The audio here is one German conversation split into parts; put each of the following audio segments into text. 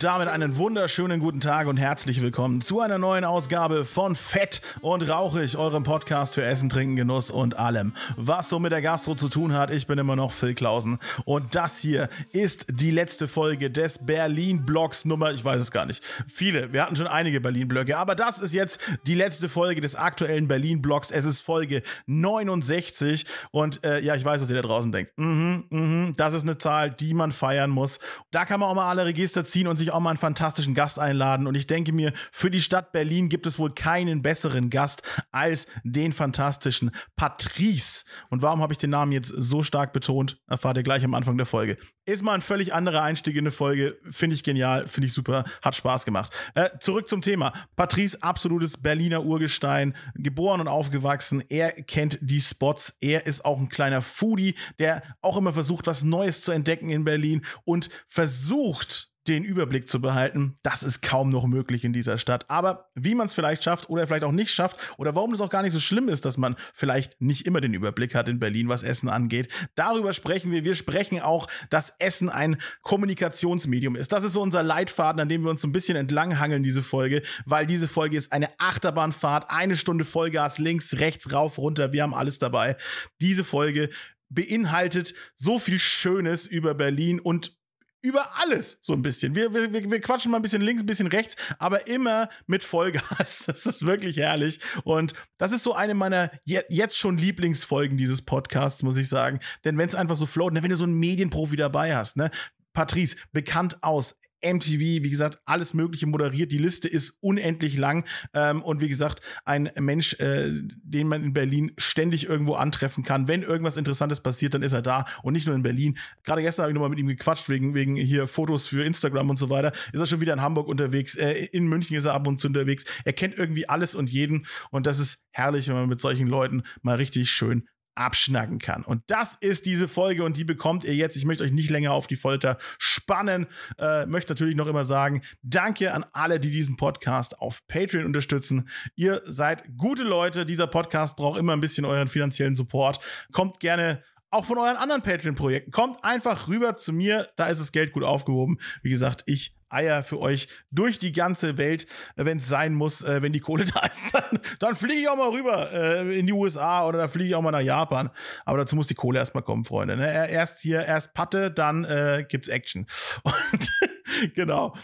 Damit einen wunderschönen guten Tag und herzlich willkommen zu einer neuen Ausgabe von Fett und Rauchig, eurem Podcast für Essen, Trinken, Genuss und allem, was so mit der Gastro zu tun hat. Ich bin immer noch Phil Klausen und das hier ist die letzte Folge des Berlin-Blogs Nummer, ich weiß es gar nicht, viele, wir hatten schon einige Berlin-Blöcke, aber das ist jetzt die letzte Folge des aktuellen Berlin-Blogs. Es ist Folge 69 und äh, ja, ich weiß, was ihr da draußen denkt. Mhm, mhm, das ist eine Zahl, die man feiern muss. Da kann man auch mal alle Register ziehen und sich auch mal einen fantastischen Gast einladen. Und ich denke mir, für die Stadt Berlin gibt es wohl keinen besseren Gast als den fantastischen Patrice. Und warum habe ich den Namen jetzt so stark betont? Erfahrt ihr gleich am Anfang der Folge. Ist mal ein völlig anderer Einstieg in eine Folge. Finde ich genial, finde ich super, hat Spaß gemacht. Äh, zurück zum Thema. Patrice, absolutes Berliner Urgestein, geboren und aufgewachsen. Er kennt die Spots. Er ist auch ein kleiner Foodie, der auch immer versucht, was Neues zu entdecken in Berlin und versucht, den Überblick zu behalten, das ist kaum noch möglich in dieser Stadt. Aber wie man es vielleicht schafft oder vielleicht auch nicht schafft oder warum es auch gar nicht so schlimm ist, dass man vielleicht nicht immer den Überblick hat in Berlin, was Essen angeht, darüber sprechen wir. Wir sprechen auch, dass Essen ein Kommunikationsmedium ist. Das ist so unser Leitfaden, an dem wir uns so ein bisschen entlanghangeln, diese Folge, weil diese Folge ist eine Achterbahnfahrt, eine Stunde Vollgas, links, rechts, rauf, runter, wir haben alles dabei. Diese Folge beinhaltet so viel Schönes über Berlin und über alles so ein bisschen. Wir, wir, wir quatschen mal ein bisschen links, ein bisschen rechts, aber immer mit Vollgas. Das ist wirklich herrlich. Und das ist so eine meiner jetzt schon Lieblingsfolgen dieses Podcasts, muss ich sagen. Denn wenn es einfach so float, ne, wenn du so einen Medienprofi dabei hast, ne, Patrice, bekannt aus MTV, wie gesagt, alles Mögliche moderiert. Die Liste ist unendlich lang. Ähm, und wie gesagt, ein Mensch, äh, den man in Berlin ständig irgendwo antreffen kann. Wenn irgendwas Interessantes passiert, dann ist er da. Und nicht nur in Berlin. Gerade gestern habe ich nochmal mit ihm gequatscht, wegen, wegen hier Fotos für Instagram und so weiter. Ist er schon wieder in Hamburg unterwegs. Äh, in München ist er ab und zu unterwegs. Er kennt irgendwie alles und jeden. Und das ist herrlich, wenn man mit solchen Leuten mal richtig schön abschnacken kann. Und das ist diese Folge und die bekommt ihr jetzt. Ich möchte euch nicht länger auf die Folter spannen. Äh, möchte natürlich noch immer sagen, danke an alle, die diesen Podcast auf Patreon unterstützen. Ihr seid gute Leute. Dieser Podcast braucht immer ein bisschen euren finanziellen Support. Kommt gerne auch von euren anderen Patreon-Projekten. Kommt einfach rüber zu mir, da ist das Geld gut aufgehoben. Wie gesagt, ich Eier für euch durch die ganze Welt, äh, wenn es sein muss, äh, wenn die Kohle da ist. Dann, dann fliege ich auch mal rüber äh, in die USA oder dann fliege ich auch mal nach Japan. Aber dazu muss die Kohle erstmal kommen, Freunde. Ne? Erst hier, erst Patte, dann äh, gibt's Action. Und genau.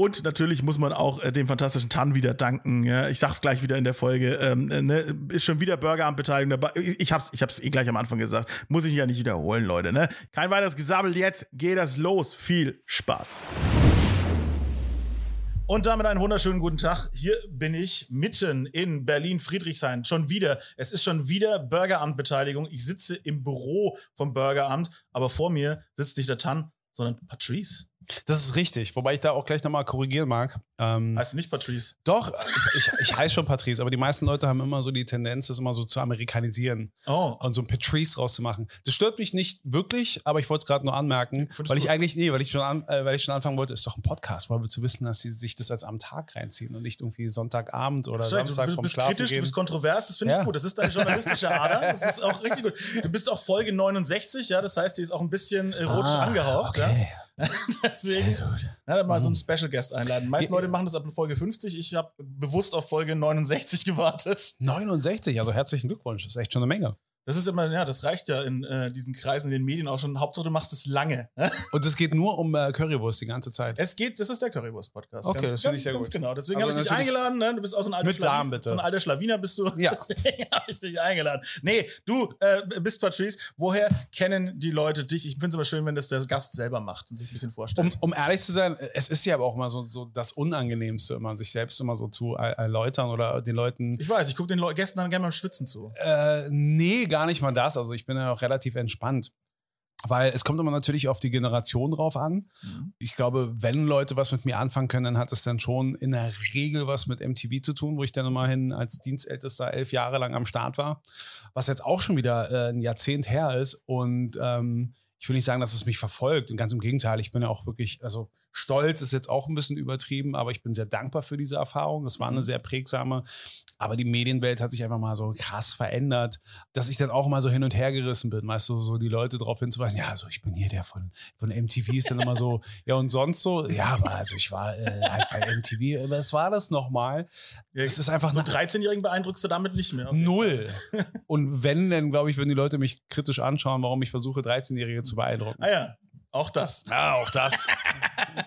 Und natürlich muss man auch äh, dem fantastischen Tan wieder danken. Ja? Ich sag's gleich wieder in der Folge. Ähm, äh, ne? Ist schon wieder Burgerabendbeteiligung dabei. Ich hab's, ich hab's eh gleich am Anfang gesagt. Muss ich ja nicht wiederholen, Leute. Ne? Kein weiteres Gesabbel. Jetzt geht das los. Viel Spaß. Und damit einen wunderschönen guten Tag. Hier bin ich mitten in Berlin-Friedrichshain. Schon wieder. Es ist schon wieder Burgeramtbeteiligung. Ich sitze im Büro vom Burgeramt, aber vor mir sitzt nicht der Tan, sondern Patrice. Das ist richtig, wobei ich da auch gleich nochmal korrigieren mag. Ähm, heißt du nicht Patrice? Doch, ich, ich, ich heiße schon Patrice, aber die meisten Leute haben immer so die Tendenz, das immer so zu amerikanisieren oh. und so ein Patrice rauszumachen. Das stört mich nicht wirklich, aber ich wollte es gerade nur anmerken, Findest weil ich eigentlich, nee, weil ich, schon an, äh, weil ich schon anfangen wollte, ist doch ein Podcast, weil wir zu wissen, dass sie sich das als am Tag reinziehen und nicht irgendwie Sonntagabend oder Sorry, Samstag du, du vom bist Schlafen kritisch, gehen. du bist kontrovers, das finde ich ja. gut. Das ist deine journalistische Ader, das ist auch richtig gut. Du bist auch Folge 69, ja, das heißt, die ist auch ein bisschen erotisch ah, angehaucht. Okay. Ja? Deswegen ja, mal so einen mhm. Special Guest einladen. Die meisten Leute machen das ab Folge 50. Ich habe bewusst auf Folge 69 gewartet. 69, also herzlichen Glückwunsch. Das ist echt schon eine Menge. Das ist immer, ja, das reicht ja in äh, diesen Kreisen, in den Medien auch schon. Hauptsache, du machst es lange. Und es geht nur um äh, Currywurst die ganze Zeit. Es geht, das ist der Currywurst-Podcast. Okay, ganz, das finde ich sehr ganz gut. genau. Deswegen also habe ich dich eingeladen. Ne? Du bist auch so ein alter Schlawiner. bitte. So ein alter Schlawiner bist du. Ja. Deswegen habe ich dich eingeladen. Nee, du äh, bist Patrice. Woher kennen die Leute dich? Ich finde es immer schön, wenn das der Gast selber macht und sich ein bisschen vorstellt. Um, um ehrlich zu sein, es ist ja aber auch immer so, so das Unangenehmste, immer sich selbst immer so zu erläutern oder den Leuten. Ich weiß, ich gucke den Le Gästen dann gerne beim Schwitzen zu. Äh, nee, gar nicht mal das. Also ich bin ja auch relativ entspannt. Weil es kommt immer natürlich auf die Generation drauf an. Mhm. Ich glaube, wenn Leute was mit mir anfangen können, dann hat es dann schon in der Regel was mit MTV zu tun, wo ich dann immerhin als Dienstältester elf Jahre lang am Start war. Was jetzt auch schon wieder äh, ein Jahrzehnt her ist. Und ähm, ich will nicht sagen, dass es mich verfolgt. Und ganz im Gegenteil, ich bin ja auch wirklich, also stolz ist jetzt auch ein bisschen übertrieben, aber ich bin sehr dankbar für diese Erfahrung. Es war eine mhm. sehr prägsame. Aber die Medienwelt hat sich einfach mal so krass verändert, dass ich dann auch mal so hin und her gerissen bin. Weißt du, so die Leute darauf hinzuweisen, ja, also ich bin hier der von, von MTV, ist dann immer so, ja, und sonst so, ja, aber also ich war äh, halt bei MTV, was war das nochmal? Es ist einfach so 13-Jährigen beeindruckst du damit nicht mehr. Null. Und wenn, dann glaube ich, würden die Leute mich kritisch anschauen, warum ich versuche, 13-Jährige zu beeindrucken. Ah ja, auch das. Ja, auch das.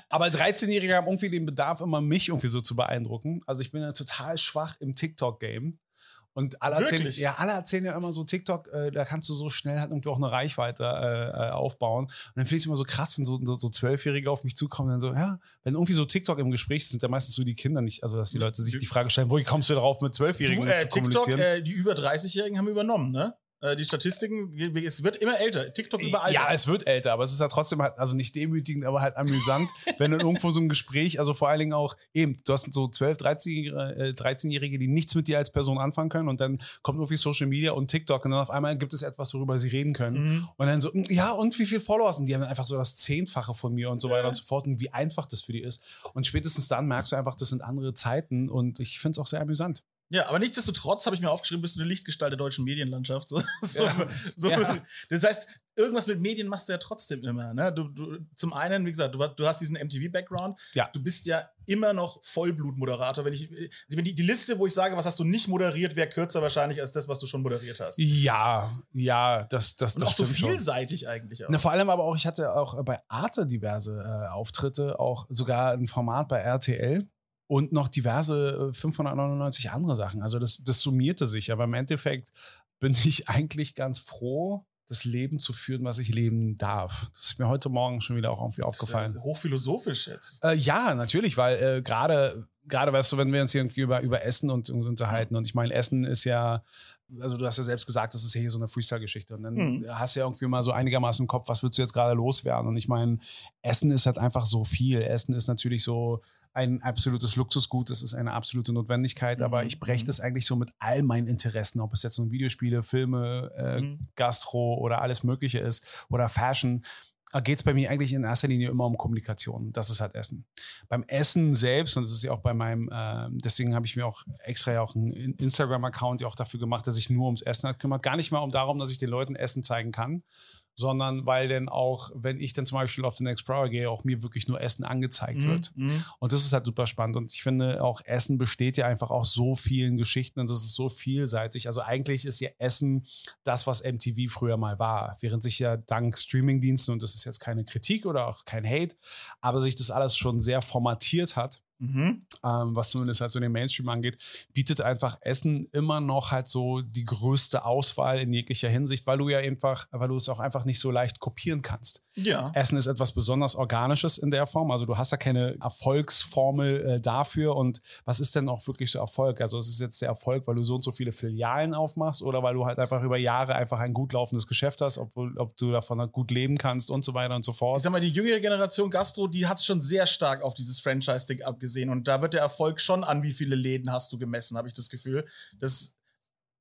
Aber 13-Jährige haben irgendwie den Bedarf, immer mich irgendwie so zu beeindrucken. Also ich bin ja total schwach im TikTok-Game. Und alle erzählen, ja, alle erzählen ja immer so TikTok, äh, da kannst du so schnell halt irgendwie auch eine Reichweite äh, äh aufbauen. Und dann finde ich es immer so krass, wenn so, so Zwölfjährige auf mich zukommen und dann so, ja, wenn irgendwie so TikTok im Gespräch sind, ja meistens so die Kinder nicht, also dass die Leute sich die Frage stellen, wo kommst du darauf mit Zwölfjährigen äh, zu TikTok, äh, die über 30-Jährigen haben übernommen, ne? Äh, die Statistiken, es wird immer älter. TikTok überall. Ja, es wird älter, aber es ist ja trotzdem halt, also nicht demütigend, aber halt amüsant, wenn dann irgendwo so ein Gespräch, also vor allen Dingen auch eben, du hast so 12, 13-Jährige, 13 die nichts mit dir als Person anfangen können und dann kommt irgendwie Social Media und TikTok und dann auf einmal gibt es etwas, worüber sie reden können. Mhm. Und dann so, hm, ja, und wie viele Follower sind? Die haben dann einfach so das Zehnfache von mir und so weiter ja. und so fort und wie einfach das für die ist. Und spätestens dann merkst du einfach, das sind andere Zeiten und ich finde es auch sehr amüsant. Ja, aber nichtsdestotrotz habe ich mir aufgeschrieben, bist du eine Lichtgestalt der deutschen Medienlandschaft. So, so, ja. So, ja. Das heißt, irgendwas mit Medien machst du ja trotzdem immer. Ne? Du, du, zum einen, wie gesagt, du, du hast diesen MTV-Background. Ja. Du bist ja immer noch Vollblutmoderator. Wenn ich, wenn die, die Liste, wo ich sage, was hast du nicht moderiert, wäre kürzer wahrscheinlich als das, was du schon moderiert hast. Ja, ja, das, das, Und das auch so vielseitig schon. eigentlich auch. Na, vor allem aber auch, ich hatte auch bei Arte diverse äh, Auftritte, auch sogar ein Format bei RTL und noch diverse 599 äh, andere Sachen. Also das, das summierte sich. Aber im Endeffekt bin ich eigentlich ganz froh, das Leben zu führen, was ich leben darf. Das ist mir heute Morgen schon wieder auch irgendwie aufgefallen. hochphilosophisch jetzt. Äh, ja, natürlich, weil äh, gerade, gerade weißt du, wenn wir uns irgendwie über, über Essen und, und unterhalten, und ich meine, Essen ist ja, also du hast ja selbst gesagt, das ist ja hier so eine Freestyle-Geschichte. Und dann hm. hast du ja irgendwie mal so einigermaßen im Kopf, was willst du jetzt gerade loswerden? Und ich meine, Essen ist halt einfach so viel. Essen ist natürlich so ein absolutes Luxusgut, es ist eine absolute Notwendigkeit, mhm. aber ich breche mhm. das eigentlich so mit all meinen Interessen, ob es jetzt nun Videospiele, Filme, äh, mhm. Gastro oder alles Mögliche ist oder Fashion geht es bei mir eigentlich in erster Linie immer um Kommunikation. Das ist halt Essen. Beim Essen selbst, und das ist ja auch bei meinem, äh, deswegen habe ich mir auch extra ja auch einen Instagram-Account ja auch dafür gemacht, dass ich nur ums Essen halt kümmert. Gar nicht mal um darum, dass ich den Leuten Essen zeigen kann, sondern weil dann auch, wenn ich dann zum Beispiel auf den Explorer gehe, auch mir wirklich nur Essen angezeigt mhm. wird. Mhm. Und das ist halt super spannend. Und ich finde auch, Essen besteht ja einfach aus so vielen Geschichten und das ist so vielseitig. Also eigentlich ist ja Essen das, was MTV früher mal war. Während sich ja dank Streamingdiensten, und das ist jetzt keine Kritik oder auch kein Hate, aber sich das alles schon sehr formatiert hat Mhm. Ähm, was zumindest halt so den Mainstream angeht, bietet einfach Essen immer noch halt so die größte Auswahl in jeglicher Hinsicht, weil du ja einfach, weil du es auch einfach nicht so leicht kopieren kannst. Ja. Essen ist etwas besonders Organisches in der Form. Also du hast ja keine Erfolgsformel äh, dafür. Und was ist denn auch wirklich so Erfolg? Also ist es jetzt der Erfolg, weil du so und so viele Filialen aufmachst oder weil du halt einfach über Jahre einfach ein gut laufendes Geschäft hast, ob, ob du davon halt gut leben kannst und so weiter und so fort. Ich sag mal, die jüngere Generation Gastro, die hat es schon sehr stark auf dieses Franchise-Ding abgesehen. Und da wird der Erfolg schon an, wie viele Läden hast du gemessen, habe ich das Gefühl. Das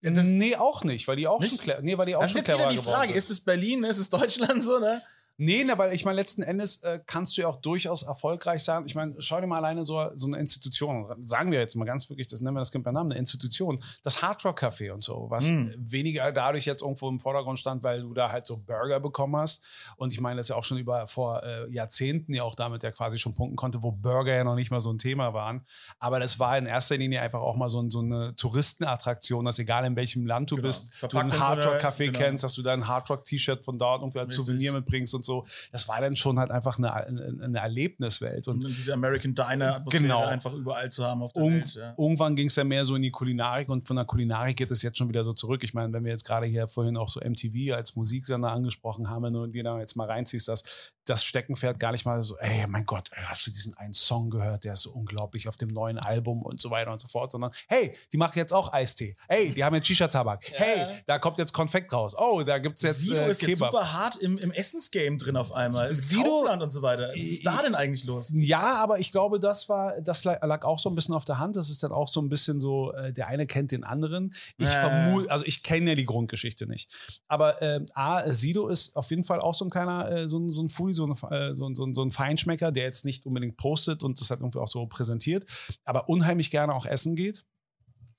das nee, auch nicht, weil die auch nicht? schon, nee, weil die auch das schon ist jetzt wieder die Frage, ist es Berlin, ist es Deutschland so, ne? Nee, ne, weil ich meine, letzten Endes äh, kannst du ja auch durchaus erfolgreich sein. Ich meine, schau dir mal alleine so, so eine Institution, sagen wir jetzt mal ganz wirklich, das nennen wir das Kind beim Namen, eine Institution, das Hard Rock Café und so, was mm. weniger dadurch jetzt irgendwo im Vordergrund stand, weil du da halt so Burger bekommen hast. Und ich meine, das ist ja auch schon über vor äh, Jahrzehnten ja auch damit ja quasi schon punkten konnte, wo Burger ja noch nicht mal so ein Thema waren. Aber das war in erster Linie einfach auch mal so, so eine Touristenattraktion, dass egal in welchem Land du genau. bist, Verpackt du ein Hard Rock Café genau. kennst, dass du da ein Hard Rock T-Shirt von dort irgendwie als Souvenir mitbringst und so. Das war dann schon halt einfach eine, eine Erlebniswelt. Und, und diese American Diner genau. einfach überall zu haben auf der und, Welt. Ja. Irgendwann ging es ja mehr so in die Kulinarik und von der Kulinarik geht es jetzt schon wieder so zurück. Ich meine, wenn wir jetzt gerade hier vorhin auch so MTV als Musiksender angesprochen haben, wenn du dir da jetzt mal reinziehst, dass das Steckenpferd gar nicht mal so, ey, mein Gott, hast du diesen einen Song gehört, der ist so unglaublich auf dem neuen Album und so weiter und so fort, sondern hey, die machen jetzt auch Eistee. Hey, die haben jetzt Shisha-Tabak. Ja. Hey, da kommt jetzt Konfekt raus. Oh, da gibt es jetzt Sido äh, ist jetzt super hart im, im Essensgame Essensgame drin auf einmal. Sido- Kaufland und so weiter. Was ist da denn eigentlich los? Ja, aber ich glaube, das war, das lag auch so ein bisschen auf der Hand. Das ist dann auch so ein bisschen so, äh, der eine kennt den anderen. Ich Äh. vermute, also ich kenne ja die Grundgeschichte nicht. Aber ähm, A, Sido ist auf jeden Fall auch so ein kleiner, äh, so, ein- so ein Foodie, so, äh, so, so, so ein Feinschmecker, der jetzt nicht unbedingt postet und das halt irgendwie auch so präsentiert, aber unheimlich gerne auch essen geht.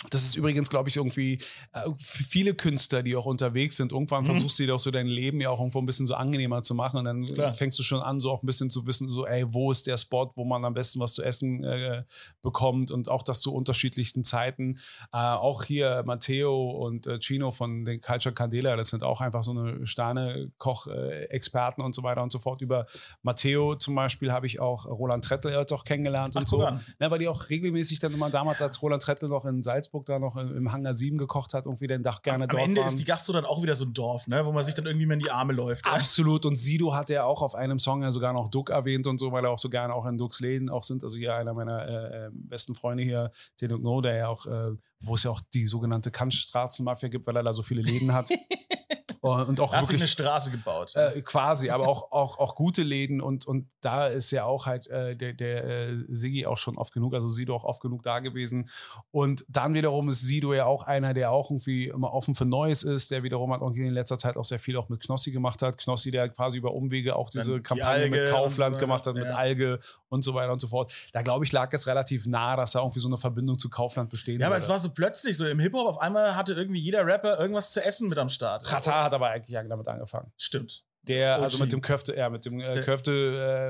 Das ist übrigens, glaube ich, irgendwie äh, für viele Künstler, die auch unterwegs sind. Irgendwann Mhm. versuchst du dir auch so dein Leben ja auch irgendwo ein bisschen so angenehmer zu machen. Und dann Klar. fängst du schon an, so auch ein bisschen zu wissen, so, ey, wo ist der Spot, wo man am besten was zu essen äh, bekommt und auch das zu unterschiedlichsten Zeiten. Äh, auch hier Matteo und äh, Chino von den Culture Candela, das sind auch einfach so eine Sterne-Koch-Experten und so weiter und so fort. Über Matteo zum Beispiel habe ich auch Roland Trettel jetzt auch kennengelernt Ach, und so. an. Ne, weil die auch regelmäßig dann immer damals, als Roland Trettel noch in Salzburg da noch im, Hangar 7 gekocht hat, irgendwie den Dach gerne Am dort Ende waren. ist die Gastro dann auch wieder so ein Dorf, ne? wo man sich dann irgendwie mal in die Arme läuft. Ja? Absolut. Und Sido hat ja auch auf einem Song ja sogar noch Duck erwähnt und so, weil er auch so gerne auch in Ducks Läden auch sind. Also hier einer meiner äh, äh, besten Freunde hier, den Duck No, der ja auch, äh, wo es ja auch die sogenannte Kantstraßenmafia gibt, weil er da so viele Läden hat. und und auch Er hat sich eine wirklich Straße gebaut. äh, quasi, aber auch, auch, auch gute Läden und, und da ist ja auch halt äh, der, der äh, Sigi auch schon oft genug, also Sido auch oft genug da gewesen. Und dann wiederum ist Sido ja auch einer, der auch irgendwie immer offen für Neues ist, der wiederum hat irgendwie in letzter Zeit auch sehr viel auch mit Knossi gemacht hat. Knossi, der quasi über Umwege auch diese Dann die Kampagne Alge mit Kaufland so gemacht hat, weiter, mit ja. Alge und so weiter und so fort. Da glaube ich, lag es relativ nah, dass da irgendwie so eine Verbindung zu Kaufland bestehen ja, aber würde. es war so plötzlich so im Hip-Hop, auf einmal hatte irgendwie jeder Rapper irgendwas zu essen mit am Start. Katar hat aber eigentlich damit angefangen. Stimmt. Der, OG. also mit dem Köfte, ja, mit dem äh, Der- Köfte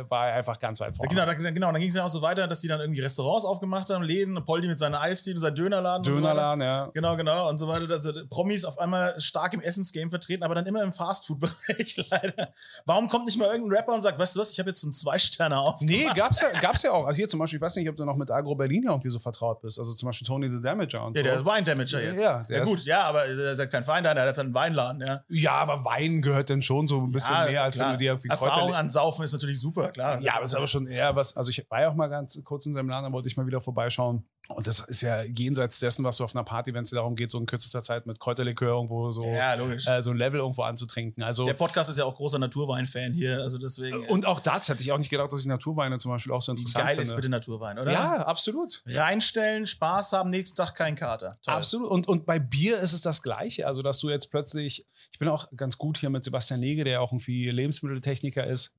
äh, war er einfach ganz weit Ja, vorne. genau, da, genau, dann ging es ja auch so weiter, dass die dann irgendwie Restaurants aufgemacht haben, Läden, Poldi mit seiner Eisdiele, sein Dönerladen. und so. Dönerladen, ja. Genau, genau und so weiter. Also Promis auf einmal stark im Essensgame vertreten, aber dann immer im Fastfood-Bereich leider. Warum kommt nicht mal irgendein Rapper und sagt, weißt du was, ich habe jetzt so einen Zwei-Sterne auf. Nee, gab's ja, gab's ja auch. Also hier zum Beispiel, ich weiß nicht, ob du noch mit Agro Berlin ja irgendwie so vertraut bist. Also zum Beispiel Tony the Damager und Ja, so. der ist Wein-Damager jetzt. Ja, der ja gut, ja, aber er ist ja kein Feindeiner, er hat seinen Weinladen, ja. ja, aber Wein gehört dann schon so ein bisschen ja, mehr, als klar. wenn du dir irgendwie Erfahrung an Saufen ist natürlich super, klar. Ja, aber es ist aber schon eher was, also ich war ja auch mal ganz kurz in seinem Laden, da wollte ich mal wieder vorbeischauen. Und das ist ja jenseits dessen, was du auf einer Party, wenn es darum geht, so in kürzester Zeit mit Kräuterlikör irgendwo so, Ja, äh, so ein Level irgendwo anzutrinken. Also Der Podcast ist ja auch großer Naturwein-Fan hier, also deswegen. und auch das hätte ich auch nicht gedacht, dass ich Naturweine zum Beispiel auch so interessant geil finde. ist bitte Naturwein, oder? Ja, absolut. Reinstellen, Spaß haben, nächsten Tag kein Kater. Toll. Absolut. Und, und bei Bier ist es das Gleiche. Also, dass du jetzt plötzlich, ich bin auch ganz gut hier mit Sebastian Lege, der auch irgendwie Lebensmitteltechniker ist.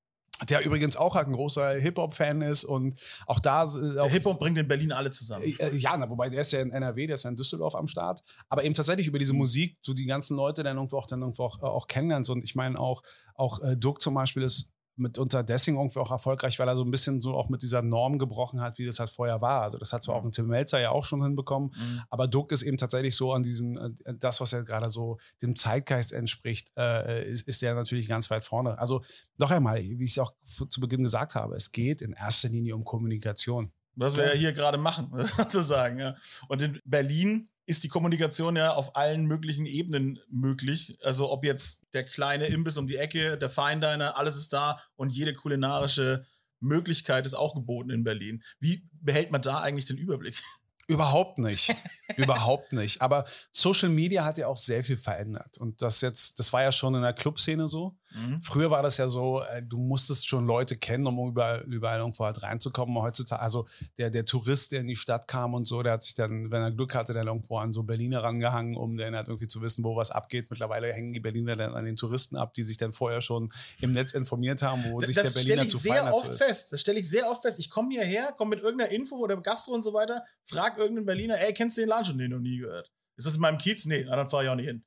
Der übrigens auch halt ein großer Hip-Hop-Fan ist und auch da. äh, auch- Hip-Hop bringt in Berlin alle zusammen. Äh, Ja, na, wobei der ist ja in NRW, der ist ja in Düsseldorf am Start. Aber eben tatsächlich über diese Musik, so die ganzen Leute dann irgendwo auch, dann irgendwo auch, äh, auch kennenlernst. Und ich meine auch, auch äh, Duck zum Beispiel ist mitunter deswegen irgendwie auch erfolgreich, weil er so ein bisschen so auch mit dieser Norm gebrochen hat, wie das halt vorher war. Also das hat zwar auch ein Tim Melzer ja auch schon hinbekommen, Mhm. aber Duck ist eben tatsächlich so an diesem, äh, das, was ja gerade so dem Zeitgeist entspricht, äh, ist, ist der natürlich ganz weit vorne. Also noch einmal, wie ich es auch zu Beginn gesagt habe, es geht in erster Linie um Kommunikation. Was wir ja hier gerade machen, sozusagen. Ja. Und in Berlin ist die Kommunikation ja auf allen möglichen Ebenen möglich. Also ob jetzt der kleine Imbiss um die Ecke, der Feindiner, alles ist da und jede kulinarische Möglichkeit ist auch geboten in Berlin. Wie behält man da eigentlich den Überblick? Überhaupt nicht. Überhaupt nicht. Aber Social Media hat ja auch sehr viel verändert. Und das jetzt, das war ja schon in der Clubszene so. Früher war das ja so, äh, du musstest schon Leute kennen, um überall, überall irgendwo halt reinzukommen. Heutzutage, also der, der Tourist, der in die Stadt kam und so, der hat sich dann, wenn er Glück hatte, dann irgendwo an so Berliner rangehangen, um dann halt irgendwie zu wissen, wo was abgeht. Mittlerweile hängen die Berliner dann an den Touristen ab, die sich dann vorher schon im Netz informiert haben, wo sich der das Berliner stelle ich zu sehr oft ist. fest. Das stelle ich sehr oft fest. Ich komme hierher, komme mit irgendeiner Info oder Gastro und so weiter, frag irgendeinen Berliner, ey, kennst du den Laden schon? Nee, noch nie gehört. Ist das in meinem Kiez? Nee, dann fahre ich auch nicht hin.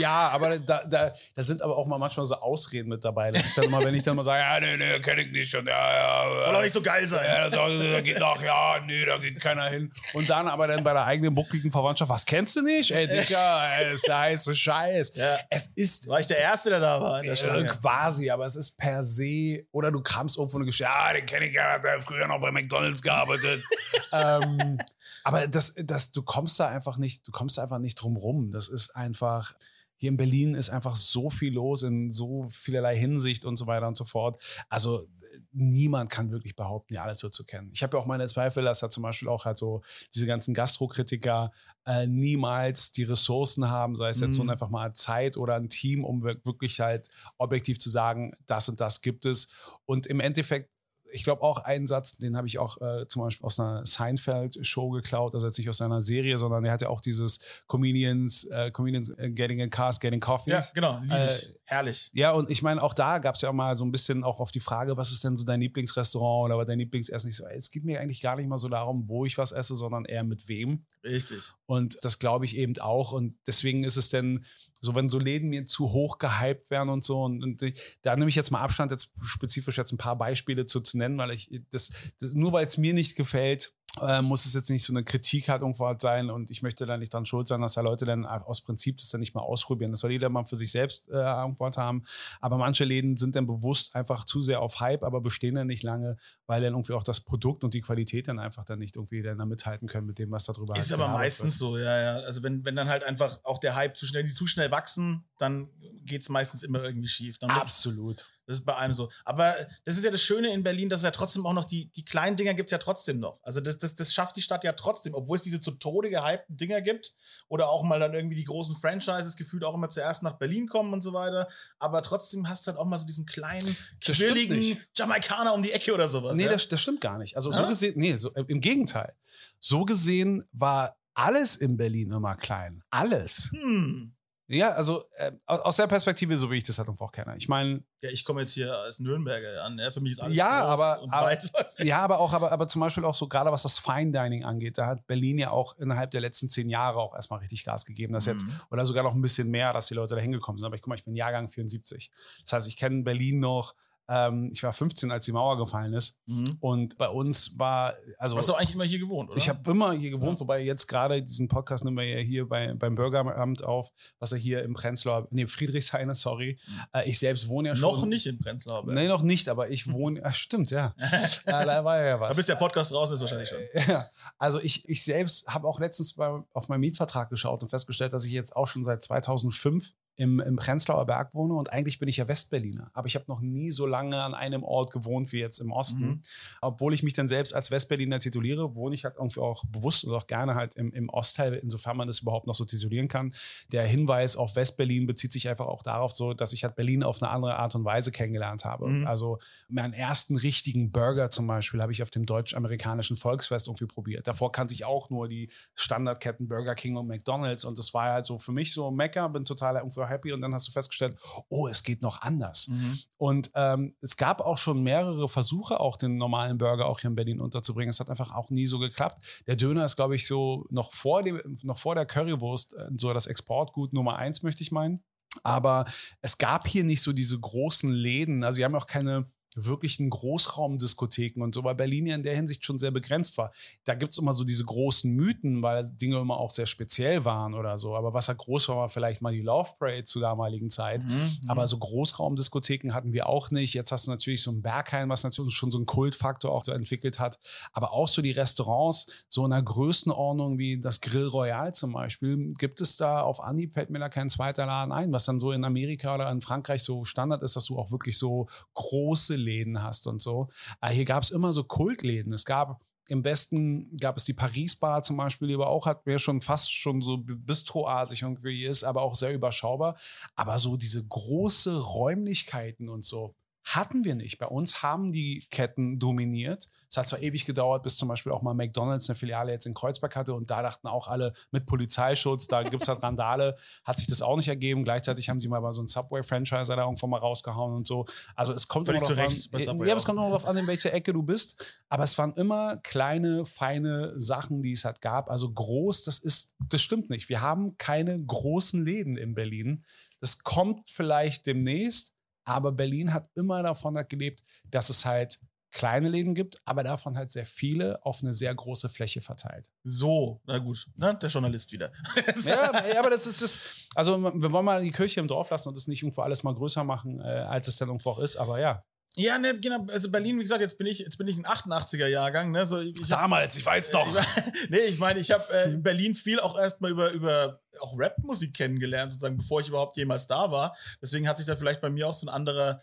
Ja, aber da, da, da sind aber auch mal manchmal so Ausreden mit dabei. Das ist dann immer, wenn ich dann mal sage, ja, nee, nee, kenne ich nicht. Und, ja, ja, Soll auch nicht so geil sein. Ja, da geht noch, ja, nee, da geht keiner hin. Und dann aber dann bei der eigenen buckligen Verwandtschaft, was kennst du nicht? Ey, Digga, ey, das ist der heiße Scheiß. Ja. Es ist War ich der Erste, der da war der äh, quasi, aber es ist per se, oder du kramst irgendwo eine Geschichte, ja, den kenne ich ja, hat er früher noch bei McDonalds gearbeitet. ähm, aber das, das, du kommst da einfach nicht, du kommst da einfach nicht drum rum. Das ist einfach, hier in Berlin ist einfach so viel los in so vielerlei Hinsicht und so weiter und so fort. Also niemand kann wirklich behaupten, ja, alles so zu kennen. Ich habe ja auch meine Zweifel, dass da zum Beispiel auch halt so diese ganzen Gastrokritiker äh, niemals die Ressourcen haben, sei es jetzt so Mhm. einfach mal Zeit oder ein Team, um wir- wirklich halt objektiv zu sagen, das und das gibt es. Und im Endeffekt, ich glaube auch einen Satz, den habe ich auch äh, zum Beispiel aus einer Seinfeld-Show geklaut, also jetzt nicht aus seiner Serie, sondern er hat ja auch dieses Comedians, äh, Comedians äh, getting in cars, getting coffee. Ja, genau, lieb Äh, ich. Herrlich. Ja, und ich meine, auch da gab es ja auch mal so ein bisschen auch auf die Frage, was ist denn so dein Lieblingsrestaurant oder dein Lieblingsessen? Ich so, ey, es geht mir eigentlich gar nicht mal so darum, wo ich was esse, sondern eher mit wem. Richtig. Und das glaube ich eben auch. Und deswegen ist es denn so, wenn so Läden mir zu hoch gehypt werden und so. Und, und da nehme ich jetzt mal Abstand, jetzt spezifisch jetzt ein paar Beispiele zu, zu nennen, weil ich das, das nur weil es mir nicht gefällt, äh, muss es jetzt nicht so eine Kritik halt irgendwo halt sein und ich möchte da nicht dran schuld sein, dass da Leute dann aus Prinzip das dann nicht mal ausprobieren. Das soll jeder mal für sich selbst äh, irgendwo halt haben. Aber manche Läden sind dann bewusst einfach zu sehr auf Hype, aber bestehen dann nicht lange, weil dann irgendwie auch das Produkt und die Qualität dann einfach dann nicht irgendwie dann da mithalten können mit dem, was darüber Ist halt aber meistens so, ja, ja. Also wenn, wenn dann halt einfach auch der Hype zu schnell, die zu schnell wachsen, dann geht es meistens immer irgendwie schief. Dann wird. wird- Absolut. Das ist bei allem so. Aber das ist ja das Schöne in Berlin, dass es ja trotzdem auch noch die, die kleinen Dinger gibt es ja trotzdem noch. Also das, das, das schafft die Stadt ja trotzdem, obwohl es diese zu Tode gehypten Dinger gibt oder auch mal dann irgendwie die großen Franchises gefühlt auch immer zuerst nach Berlin kommen und so weiter. Aber trotzdem hast du halt auch mal so diesen kleinen, quirligen. Jamaikaner um die Ecke oder sowas. Nee, ja? das, das stimmt gar nicht. Also so Ja? gesehen, nee, so, im Gegenteil. So gesehen war alles in Berlin immer klein. Alles. hm. Ja, also äh, aus der Perspektive, so wie ich das halt auch kenne. Ich meine, Ja, ich komme jetzt hier als Nürnberger an. Ja? Für mich ist alles Ja, aber- aber- ja, aber auch, aber, aber zum Beispiel auch so, gerade was das Fine Dining angeht, da hat Berlin ja auch innerhalb der letzten zehn Jahre auch erstmal richtig Gas gegeben. Das jetzt, Mhm. oder sogar noch ein bisschen mehr, dass die Leute da hingekommen sind. Aber ich guck mal, ich bin Jahrgang 74. Das heißt, ich kenne Berlin noch, ähm, ich war 15, als die Mauer gefallen ist. Mhm. Und bei uns war, also. Du hast doch eigentlich immer hier gewohnt, oder? Ich habe immer hier gewohnt, wobei jetzt gerade diesen Podcast nehmen wir ja hier bei, beim Bürgeramt auf, was er hier im Prenzlauer, nee, Friedrichshaine, sorry. Äh, ich selbst wohne ja schon. noch nicht in Prenzlauer. Nee, noch nicht, aber ich wohne, ach, stimmt, ja. ja. Da war ja Da was. bis der Podcast raus ist wahrscheinlich schon. Ja, also ich, ich selbst habe auch letztens bei, auf meinen Mietvertrag geschaut und festgestellt, dass ich jetzt auch schon seit 2005 im, im Prenzlauer Berg wohne und eigentlich bin ich ja Westberliner. Aber ich habe noch nie so lange an einem Ort gewohnt wie jetzt im Osten. Mhm. Obwohl ich mich dann selbst als Westberliner tituliere, wohne ich halt irgendwie auch bewusst und auch gerne halt im, im Ostteil, insofern man das überhaupt noch so titulieren kann. Der Hinweis auf Westberlin bezieht sich einfach auch darauf, so, dass ich halt Berlin auf eine andere Art und Weise kennengelernt habe. Mhm. Also meinen ersten richtigen Burger zum Beispiel habe ich auf dem deutsch-amerikanischen Volksfest irgendwie probiert. Davor kannte ich auch nur die Standardketten Burger King und McDonalds und das war halt so für mich so Mecker, bin total irgendwo happy und dann hast du festgestellt, oh, es geht noch anders. Mhm. Und ähm, es gab auch schon mehrere Versuche, auch den normalen Burger auch hier in Berlin unterzubringen. Es hat einfach auch nie so geklappt. Der Döner ist, glaube ich, so noch vor, dem, noch vor der Currywurst äh, so das Exportgut Nummer eins, möchte ich meinen. Aber es gab hier nicht so diese großen Läden. Also, wir haben auch keine wirklichen Großraumdiskotheken und so, weil Berlin ja in der Hinsicht schon sehr begrenzt war. Da gibt es immer so diese großen Mythen, weil Dinge immer auch sehr speziell waren oder so. Aber was ja groß war, war vielleicht mal die Love Parade zur damaligen Zeit. Mhm. Aber so Großraumdiskotheken hatten wir auch nicht. Jetzt hast du natürlich so ein Berghain, was natürlich schon so einen Kultfaktor auch so entwickelt hat. Aber auch so die Restaurants, so in einer Größenordnung wie das Grill Royal zum Beispiel, gibt es da auf Anhieb fällt mir da kein zweiter Laden ein, was dann so in Amerika oder in Frankreich so Standard ist, dass du auch wirklich so große Läden hast und so. Aber hier gab es immer so Kultläden. Es gab im Westen gab es die Paris Bar zum Beispiel, die aber auch hat mir schon fast schon so bistroartig irgendwie ist, aber auch sehr überschaubar. Aber so diese große Räumlichkeiten und so hatten wir nicht. Bei uns haben die Ketten dominiert. Es hat zwar ewig gedauert, bis zum Beispiel auch mal McDonalds eine Filiale jetzt in Kreuzberg hatte und da dachten auch alle mit Polizeischutz, da gibt es halt Randale, hat sich das auch nicht ergeben. Gleichzeitig haben sie mal so einen Subway-Franchiser da irgendwo mal rausgehauen und so. Also es kommt Völlig immer zu drauf Recht bei an, Subway ja, aber es kommt immer darauf an, in welcher Ecke du bist. Aber es waren immer kleine, feine Sachen, die es halt gab. Also groß, das ist, das stimmt nicht. Wir haben keine großen Läden in Berlin. Das kommt vielleicht demnächst, aber Berlin hat immer davon halt gelebt, dass es halt kleine Läden gibt, aber davon halt sehr viele auf eine sehr große Fläche verteilt. So, na gut, ne? der Journalist wieder. Ja, aber- ja, aber das ist das. Also, wir wollen mal die Kirche im Dorf lassen und das nicht irgendwo alles mal größer machen, äh, als es dann irgendwo auch ist. Aber ja. Ja, ne, genau. Also Berlin, wie gesagt, jetzt bin ich, jetzt bin ich ein 88er Jahrgang. Ne? So, ich, hab- Damals, ich weiß doch. nee, ich meine, ich habe äh, in Berlin viel auch erstmal über, über auch Rap-Musik kennengelernt, sozusagen, bevor ich überhaupt jemals da war. Deswegen hat sich da vielleicht bei mir auch so ein anderer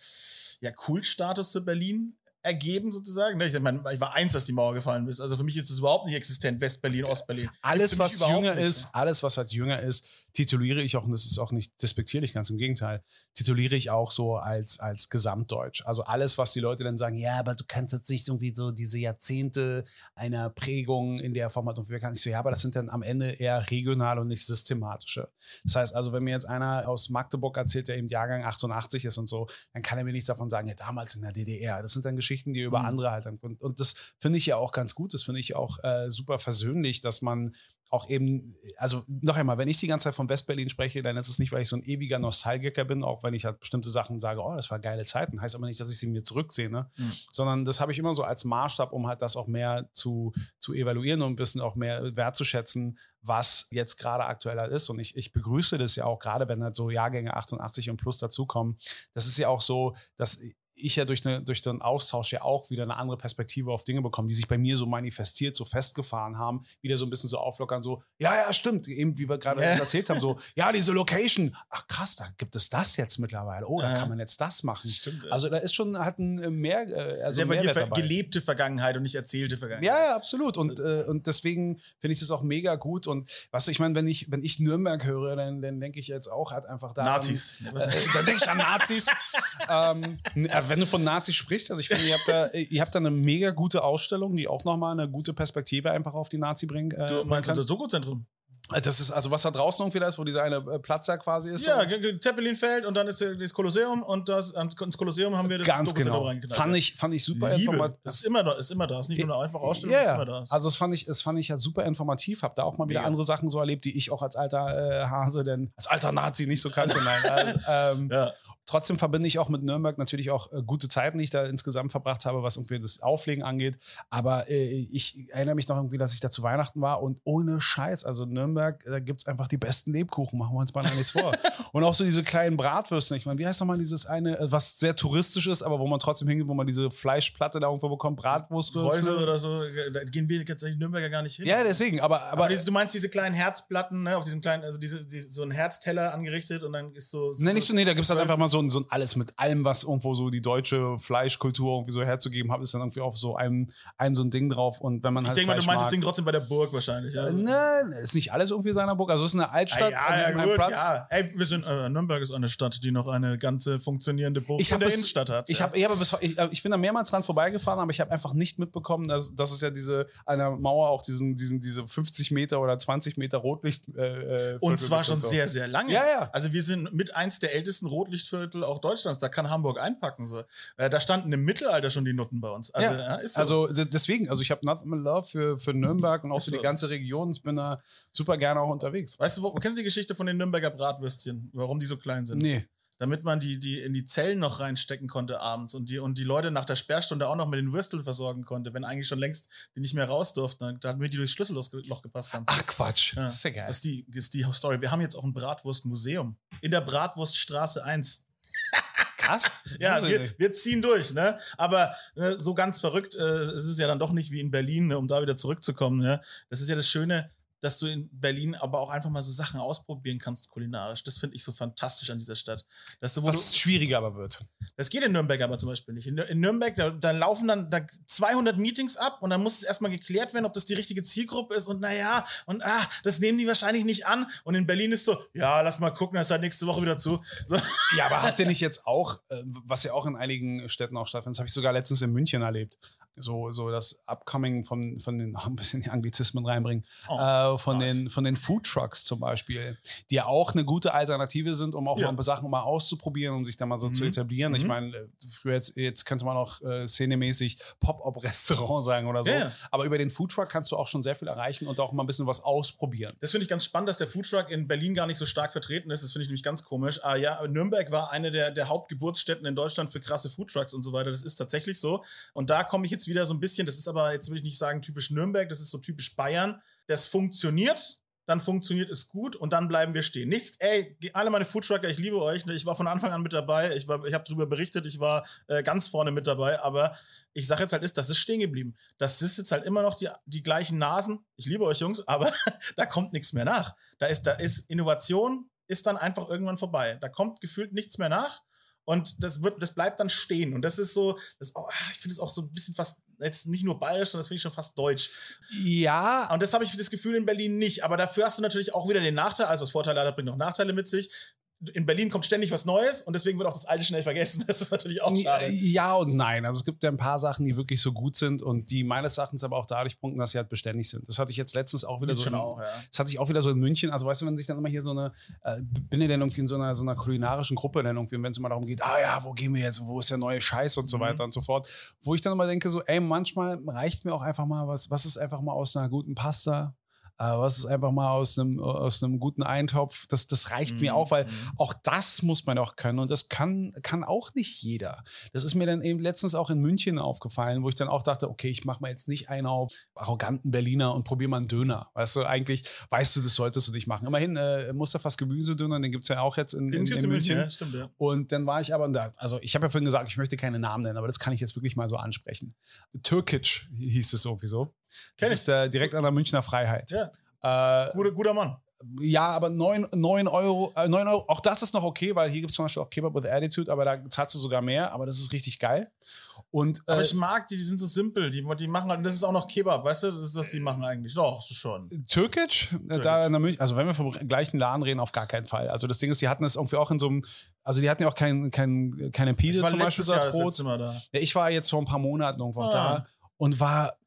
ja, Kultstatus für Berlin ergeben sozusagen. Ne? Ich, meine, ich war eins, dass die Mauer gefallen ist. Also für mich ist es überhaupt nicht existent, West-Berlin, Ostberlin. Alles, was jünger ist, ne? alles, was halt jünger ist, tituliere ich auch, und das ist auch nicht despektierlich, ganz im Gegenteil, tituliere ich auch so als, als Gesamtdeutsch. Also alles, was die Leute dann sagen, ja, aber du kannst jetzt nicht irgendwie so diese Jahrzehnte einer Prägung in der Form hat und wir kann ich so, ja, aber das sind dann am Ende eher regional und nicht systematische. Das heißt also, wenn mir jetzt einer aus Magdeburg erzählt, der eben Jahrgang 88 ist und so, dann kann er mir nichts davon sagen, ja, damals in der DDR. Das sind dann Geschichten, die über Mhm. andere halt dann, und, und das finde ich ja auch ganz gut, das finde ich auch äh, super versöhnlich, dass man auch eben, also noch einmal, wenn ich die ganze Zeit von Westberlin spreche, dann ist es nicht, weil ich so ein ewiger Nostalgiker bin, auch wenn ich halt bestimmte Sachen sage, oh, das war geile Zeiten, heißt aber nicht, dass ich sie mir zurücksehne, Mhm. sondern das habe ich immer so als Maßstab, um halt das auch mehr zu, zu evaluieren und ein bisschen auch mehr wertzuschätzen, was jetzt gerade aktueller ist. Und ich, ich begrüße das ja auch gerade, wenn halt so Jahrgänge 88 und plus dazukommen. Das ist ja auch so, dass ich ja durch, eine, durch den Austausch ja auch wieder eine andere Perspektive auf Dinge bekomme, die sich bei mir so manifestiert, so festgefahren haben, wieder so ein bisschen so auflockern, so, ja, ja, stimmt, eben wie wir gerade Ja. erzählt haben, so, ja, diese Location, ach krass, da gibt es das jetzt mittlerweile, oh, da Ja. kann man jetzt das machen. Stimmt, ja. Also da ist schon, hat ein äh, mehr, äh, also Sehr dir Mehrwert dabei. gelebte Vergangenheit und nicht erzählte Vergangenheit. Ja, ja, absolut. Und, äh, und deswegen finde ich das auch mega gut. Und weißt du, ich meine, wenn ich, wenn ich Nürnberg höre, dann, dann denke ich jetzt auch halt einfach da. Nazis. Äh, dann denke ich an Nazis. ähm, äh, wenn du von Nazis sprichst, also ich finde, ihr habt da, ihr habt da eine mega gute Ausstellung, die auch nochmal eine gute Perspektive einfach auf die Nazi bringen. Äh, Du meinst unser Soko-Zentrum? Das ist, also was da draußen irgendwie da ist, wo dieser eine äh, Platz da quasi ist. Ja, Zeppelinfeld und dann ist äh, das Kolosseum und das, ins Kolosseum haben wir das Ganz genau. Fand ich, fand ich super Liebe. informativ. Ist immer da, ist immer da. Ist nicht nur eine einfache Ausstellung, Ja, ist ja. immer da. Also das fand ich, das fand ich halt super informativ. Hab da auch mal wieder Mega. andere Sachen so erlebt, die ich auch als alter äh, Hase, denn als alter Nazi nicht so kannte. Nein. Äh, ähm, ja. Trotzdem verbinde ich auch mit Nürnberg natürlich auch äh, gute Zeiten, die ich da insgesamt verbracht habe, was irgendwie das Auflegen angeht. Aber äh, ich erinnere mich noch irgendwie, dass ich da zu Weihnachten war und ohne Scheiß, also Nürnberg, da gibt es einfach die besten Lebkuchen, machen wir uns mal nichts vor. und auch so diese kleinen Bratwürsten. Ich meine, wie heißt nochmal dieses eine, äh, was sehr touristisch ist, aber wo man trotzdem hingeht, wo man diese Fleischplatte da irgendwo bekommt, Bratwurst. Häuser oder so, da gehen wir tatsächlich Nürnberger gar nicht hin. Ja, deswegen, aber, aber, Aber, diese, du meinst diese kleinen Herzplatten, ne, auf diesen kleinen, also diese, diese, so ein Herzteller angerichtet und dann ist so. so Nee, nicht so, nee, da gibt es halt einfach mal so, ein- so ein alles mit allem, was irgendwo so die deutsche Fleischkultur irgendwie so herzugeben hat, ist dann irgendwie auf so einem, einem so ein Ding drauf. Und wenn man Ich halt denke mal, du meinst das mag, Ding trotzdem bei der Burg wahrscheinlich. Also. ne, ist nicht alles irgendwie seiner Burg. Also es ist eine Ah, Altstadt, ja, an ja, diesem einen gut, Platz. ja. Ey, wir sind, äh, Nürnberg ist eine Stadt, die noch eine ganze funktionierende Burg in der es- Innenstadt hat. Ich, ja. hab, ich, bis, ich, äh, ich bin da mehrmals dran vorbeigefahren, aber ich habe einfach nicht mitbekommen, dass, dass es ja diese an der Mauer auch diesen, diesen, diese 50 Meter oder 20 Meter Rotlicht. Äh, äh, und zwar schon so. sehr, sehr lange. Ja, ja. Also wir sind mit eins der ältesten Rotlichtviertel auch Deutschlands. Da kann Hamburg einpacken. So. Äh, da standen im Mittelalter schon die Nutten bei uns. Also, ja, ja, so. also deswegen, also ich habe Nothing but Love für, für Nürnberg und auch Ist für so. die ganze Region. Ich bin da super gerne auch unterwegs. weißt du, wo, kennst du die Geschichte von den Nürnberger Bratwürstchen? Warum die so klein sind? Nee. Damit man die, die in die Zellen noch reinstecken konnte abends und die, und die Leute nach der Sperrstunde auch noch mit den Würsteln versorgen konnte, wenn eigentlich schon längst die nicht mehr raus durften, damit die durchs Schlüsselloch gepasst haben. Ach Quatsch. Ja. Das ist ja geil. Das ist die, das ist die Story. Wir haben jetzt auch ein Bratwurstmuseum in der Bratwurststraße 1. krass. Ja, wir, wir ziehen durch, ne? Aber äh, so ganz verrückt äh, es ist ja dann doch nicht wie in Berlin, ne, um da wieder zurückzukommen. Ne? Das ist ja das Schöne, dass du in Berlin aber auch einfach mal so Sachen ausprobieren kannst kulinarisch. Das finde ich so fantastisch an dieser Stadt. Dass du, Was du, schwieriger aber wird. das geht in Nürnberg aber zum Beispiel nicht. In, in Nürnberg, da, da laufen dann da 200 Meetings ab und dann muss es erstmal geklärt werden, ob das die richtige Zielgruppe ist und naja, und ah, das nehmen die wahrscheinlich nicht an. Und in Berlin ist so, ja, lass mal gucken, das ist halt nächste Woche wieder zu. So. Ja, aber habt ihr nicht jetzt auch, äh, was ja auch in einigen Städten auch stattfindet, das habe ich sogar letztens in München erlebt. So, so das Upcoming von, von den, ein bisschen die Anglizismen reinbringen, Oh, äh, von, nice. den, von den Food Trucks zum Beispiel, die ja auch eine gute Alternative sind, um auch Ja. mal ein paar Sachen mal auszuprobieren, um sich da mal so zu Mhm. etablieren. Ich Mhm. meine, äh, früher jetzt, jetzt könnte man auch äh, szenemäßig Pop-Up-Restaurant sagen oder so. Ja. Aber über den Food Truck kannst du auch schon sehr viel erreichen und auch mal ein bisschen was ausprobieren. Das finde ich ganz spannend, dass der Foodtruck in Berlin gar nicht so stark vertreten ist. Das finde ich nämlich ganz komisch. Ah ja, Nürnberg war eine der, der Hauptgeburtsstätten in Deutschland für krasse Foodtrucks und so weiter. Das ist tatsächlich so. Und da komme ich jetzt wieder so ein bisschen, das ist aber, jetzt will ich nicht sagen typisch Nürnberg, das ist so typisch Bayern. Das funktioniert, dann funktioniert es gut und dann bleiben wir stehen. Nichts, ey, alle meine Foodtrucker, ich liebe euch. ne? Ich war von Anfang an mit dabei. Ich, ich habe darüber berichtet, ich war äh, ganz vorne mit dabei, aber ich sage jetzt halt, ist, das ist stehen geblieben. Das ist jetzt halt immer noch die, die gleichen Nasen. Ich liebe euch, Jungs, aber da kommt nichts mehr nach. Da ist, da ist Innovation, ist dann einfach irgendwann vorbei. Da kommt gefühlt nichts mehr nach. Und das wird, das bleibt dann stehen. Und das ist so, das auch, ich finde es auch so ein bisschen fast, jetzt nicht nur bayerisch, sondern das finde ich schon fast deutsch. Ja. Und das habe ich das Gefühl in Berlin nicht. Aber dafür hast du natürlich auch wieder den Nachteil, also was Vorteile hat, bringt auch Nachteile mit sich in Berlin kommt ständig was Neues und deswegen wird auch das Alte schnell vergessen. Das ist natürlich auch schade. Ja und nein. Also es gibt ja ein paar Sachen, die wirklich so gut sind und die meines Erachtens aber auch dadurch punkten, dass sie halt beständig sind. Das hatte ich jetzt letztens auch wieder Gibt's so. In, auch, ja. Das hatte ich auch wieder so in München. Also weißt du, wenn sich dann immer hier so eine, äh, bin ich denn irgendwie in so einer, so einer kulinarischen Gruppe dann irgendwie, wenn es immer darum geht, ah ja, wo gehen wir jetzt, wo ist der neue Scheiß und so Mhm. weiter und so fort. Wo ich dann immer denke, so, ey, manchmal reicht mir auch einfach mal was, was ist einfach mal aus einer guten Pasta, was ist einfach mal aus einem, aus einem guten Eintopf, das, das reicht Mhm. mir auch, weil auch das muss man auch können und das kann, kann auch nicht jeder. Das ist mir dann eben letztens auch in München aufgefallen, wo ich dann auch dachte, okay, ich mache mal jetzt nicht einen auf arroganten Berliner und probiere mal einen Döner. Weißt du, eigentlich weißt du, das solltest du nicht machen. Immerhin, äh, Mustafas Gemüsedöner, den gibt es ja auch jetzt in, in, in, in München. ja, stimmt, ja. Und dann war ich aber da, also ich habe ja vorhin gesagt, ich möchte keine Namen nennen, aber das kann ich jetzt wirklich mal so ansprechen. Türkic hieß es irgendwie so. Das ist äh, direkt an der Münchner Freiheit. Ja, Äh, guter, guter Mann. ja, aber 9, 9, Euro, äh, 9 Euro, auch das ist noch okay, weil hier gibt es zum Beispiel auch Kebab with Attitude, aber da zahlst du sogar mehr, aber das ist richtig geil. Und Aber äh, ich mag die, die sind so simpel. Die, die machen halt, das ist auch noch Kebab, weißt du, das ist, was die machen eigentlich. Doch, schon. Türkic, äh, da in der München, also wenn wir vom gleichen Laden reden, auf gar keinen Fall. Also das Ding ist, die hatten es irgendwie auch in so einem, also die hatten ja auch kein, kein, keine war zum Beispiel so als das Brot. Ja, ich war jetzt vor ein paar Monaten irgendwo Ah. da und war.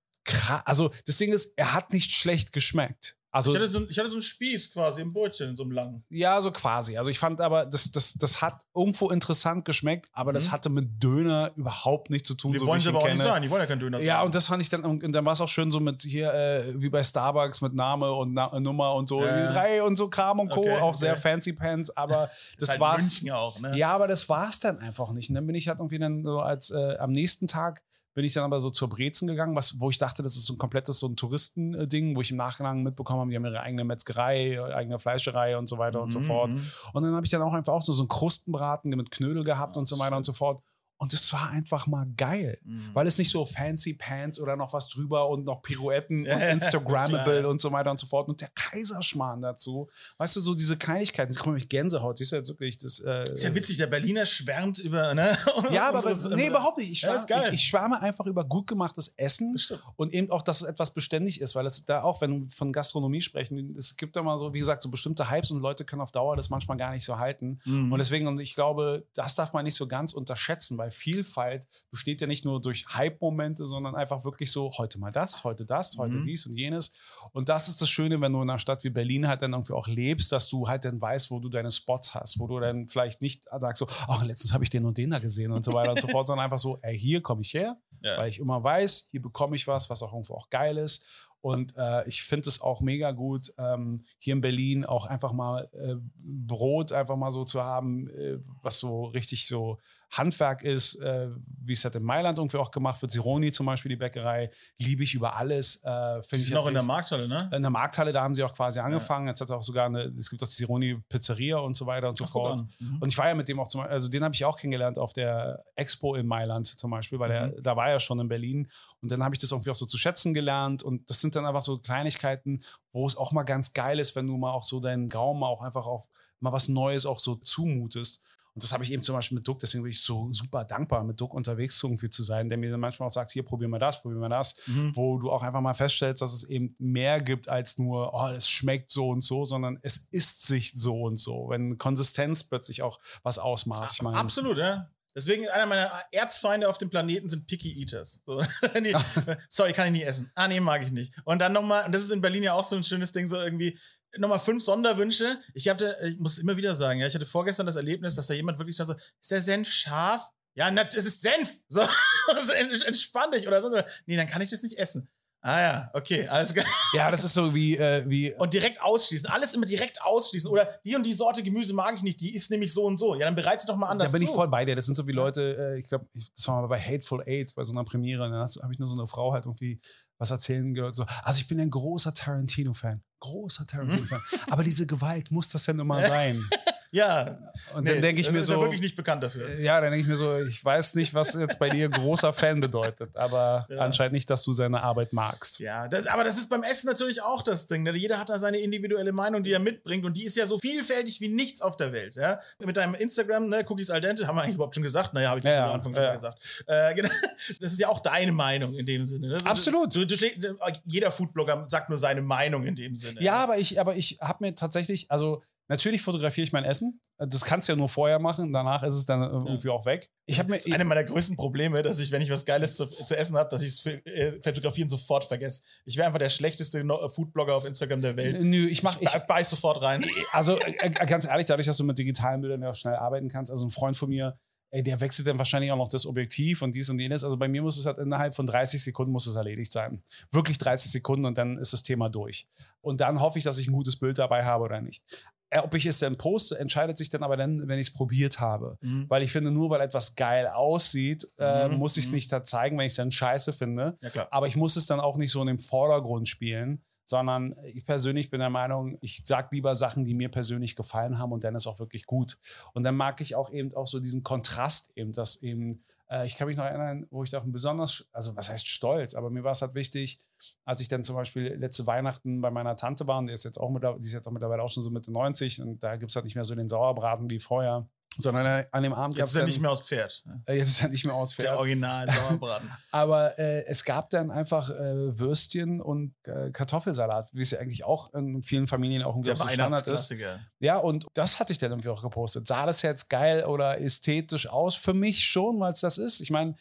Also das Ding ist, er hat nicht schlecht geschmeckt. Also Ich hatte, so, ich hatte so einen Spieß quasi im Brötchen, in so einem langen. ja, so quasi. Also ich fand aber, das, das, das hat irgendwo interessant geschmeckt, aber das Mhm. hatte mit Döner überhaupt nichts zu tun. Die so wollen sie aber auch nicht sein. Die wollen ja kein Döner sein. Ja, und das fand ich dann, und dann war es auch schön so mit hier, äh, wie bei Starbucks mit Name und Na Nummer und so, Ja. Reihe und so Kram und Co. Okay, auch okay. sehr fancy Pants, aber das das halt war's. München auch, ne? Ja, aber das war es dann einfach nicht. Und dann bin ich halt irgendwie dann so als äh, am nächsten Tag bin ich dann aber so zur Brezen gegangen, was, wo ich dachte, das ist so ein komplettes so ein Touristending, wo ich im Nachgang mitbekommen habe, die haben ihre eigene Metzgerei, eigene Fleischerei und so weiter und so Mhm, fort. mhm. Und dann habe ich dann auch einfach auch so, so einen Krustenbraten mit Knödel gehabt und so weiter und so fort. Und es war einfach mal geil, Mhm. weil es nicht so fancy Pants oder noch was drüber und noch Pirouetten Ja, und ja, Instagrammable und so weiter und so fort. Und der Kaiserschmarrn dazu. Weißt du, so diese Kleinigkeiten. Jetzt komme ich Gänsehaut. Das ist ja jetzt wirklich das. Äh, Ist ja witzig, der Berliner schwärmt über, ne? ja, aber das, nee, überhaupt nicht. Ich Ja, schwärme, geil. ich, ich schwärme einfach über gut gemachtes Essen Das stimmt. und eben auch, dass es etwas beständig ist, weil es da auch, wenn wir von Gastronomie sprechen, es gibt da mal so, wie gesagt, so bestimmte Hypes und Leute können auf Dauer das manchmal gar nicht so halten. Mhm. Und deswegen, und ich glaube, das darf man nicht so ganz unterschätzen, weil Vielfalt besteht ja nicht nur durch Hype-Momente, sondern einfach wirklich so, heute mal das, heute das, heute Mhm. dies und jenes. Und das ist das Schöne, wenn du in einer Stadt wie Berlin halt dann irgendwie auch lebst, dass du halt dann weißt, wo du deine Spots hast, wo du dann vielleicht nicht sagst so, ach, letztens habe ich den und den da gesehen und so weiter und so fort, sondern einfach so, ey, hier komme ich her, Ja. weil ich immer weiß, hier bekomme ich was, was auch irgendwo auch geil ist. Und äh, ich finde es auch mega gut, ähm, hier in Berlin auch einfach mal äh, Brot einfach mal so zu haben, äh, was so richtig so Handwerk ist, äh, wie es halt in Mailand irgendwie auch gemacht wird. Sironi zum Beispiel, die Bäckerei, liebe ich über alles. Äh, ich sind noch in der Markthalle, ne? in der Markthalle, da haben sie auch quasi angefangen. Jetzt hat es auch sogar eine, es gibt auch die Sironi Pizzeria und so weiter und so Ach, fort. Mhm. Und ich war ja mit dem auch zum Beispiel, also den habe ich auch kennengelernt auf der Expo in Mailand zum Beispiel, weil Mhm. da war er schon in Berlin. Und dann habe ich das irgendwie auch so zu schätzen gelernt. Und das sind dann einfach so Kleinigkeiten, wo es auch mal ganz geil ist, wenn du mal auch so deinen Raum auch einfach auch mal was Neues auch so zumutest. Und das habe ich eben zum Beispiel mit Duck, deswegen bin ich so super dankbar, mit Duck unterwegs irgendwie zu sein, der mir dann manchmal auch sagt, hier, probier mal das, probier mal das, Mhm. wo du auch einfach mal feststellst, dass es eben mehr gibt als nur, oh, es schmeckt so und so, sondern es isst sich so und so, wenn Konsistenz plötzlich auch was ausmacht. Ich meine, Absolut, ja. Deswegen einer meiner Erzfeinde auf dem Planeten sind Picky Eaters. So, die, sorry, kann ich nicht essen. Ah, nee, mag ich nicht. Und dann nochmal, und das ist in Berlin ja auch so ein schönes Ding, so irgendwie nochmal fünf Sonderwünsche. Ich hatte, ich muss immer wieder sagen, ja, ich hatte vorgestern das Erlebnis, dass da jemand wirklich stand so, ist der Senf scharf? Ja, na, es ist Senf. So, so ent- entspann dich oder sonst was. Nee, dann kann ich das nicht essen. Ah ja, okay, alles klar. ja, das ist so wie, äh, wie Und direkt ausschließen. Alles immer direkt ausschließen. Oder die und die Sorte Gemüse mag ich nicht, die ist nämlich so und so. Ja, dann bereit sie doch mal da anders bin ich zu. voll bei dir. Das sind so wie Leute, äh, ich glaube, das war mal bei Hateful Eight, bei so einer Premiere, da habe ich nur so eine Frau halt irgendwie was erzählen gehört. So, also ich bin ein großer Tarantino-Fan. Großer Tarantino-Fan. Aber diese Gewalt, muss das denn immer sein? Ja. Und Nee, dann denke ich das mir ist so, er wirklich nicht bekannt dafür. ja, dann denke ich mir so, ich weiß nicht, was jetzt bei dir großer Fan bedeutet, aber Ja. anscheinend nicht, dass du seine Arbeit magst. Ja, das, aber das ist beim Essen natürlich auch das Ding. Ne? Jeder hat da seine individuelle Meinung, die er mitbringt und die ist ja so vielfältig wie nichts auf der Welt. Ja? Mit deinem Instagram, ne, Cookies al dente, haben wir eigentlich überhaupt schon gesagt. Naja, habe ich Ja, ja, ja, am Anfang schon ja. gesagt. Äh, genau. Das ist ja auch deine Meinung in dem Sinne. Ne? So, Absolut. Du, du, du, jeder Foodblogger sagt nur seine Meinung in dem Sinne. Ja, aber ich, aber ich habe mir tatsächlich, also natürlich fotografiere ich mein Essen. Das kannst du ja nur vorher machen, danach ist es dann irgendwie auch weg. Ich habe mir. Das ist eine meiner größten Probleme, dass ich, wenn ich was Geiles zu, zu essen habe, dass ich es äh, fotografieren sofort vergesse. Ich wäre einfach der schlechteste No- Foodblogger auf Instagram der Welt. Nö, ich mache. Ich be- beiß sofort rein. Also äh, äh, ganz ehrlich, dadurch, dass du mit digitalen Bildern ja auch schnell arbeiten kannst, also ein Freund von mir, ey, der wechselt dann wahrscheinlich auch noch das Objektiv und dies und jenes. Also bei mir muss es halt innerhalb von 30 Sekunden muss es erledigt sein. Wirklich 30 Sekunden und dann ist das Thema durch. Und dann hoffe ich, dass ich ein gutes Bild dabei habe oder nicht. Äh, Ob ich es dann poste, entscheidet sich dann aber dann, wenn ich es probiert habe. Mhm. Weil ich finde, nur weil etwas geil aussieht, äh, Mhm, muss ich es mhm. nicht da zeigen, wenn ich es dann scheiße finde. Ja. Aber ich muss es dann auch nicht so in den Vordergrund spielen, sondern ich persönlich bin der Meinung, ich sage lieber Sachen, die mir persönlich gefallen haben und dann ist auch wirklich gut. Und dann mag ich auch eben auch so diesen Kontrast eben, dass eben, ich kann mich noch erinnern, wo ich da besonders, also was heißt stolz, aber mir war es halt wichtig, als ich dann zum Beispiel letzte Weihnachten bei meiner Tante war, und die ist jetzt auch, mit, die ist jetzt auch mittlerweile auch schon so Mitte 90 und da gibt es halt nicht mehr so den Sauerbraten wie vorher. Sondern äh, an dem Abend Jetzt gab's ist er nicht mehr aus Pferd. äh, jetzt ist er nicht mehr aus Der Original Sauerbraten. aber äh, es gab dann einfach äh, Würstchen und äh, Kartoffelsalat, wie es ja eigentlich auch in vielen Familien auch ein Der gewisser Standard ist. Ja, und das hatte ich dann irgendwie auch gepostet. Sah das jetzt geil oder ästhetisch aus? Für mich schon, weil es das ist. Ich meine,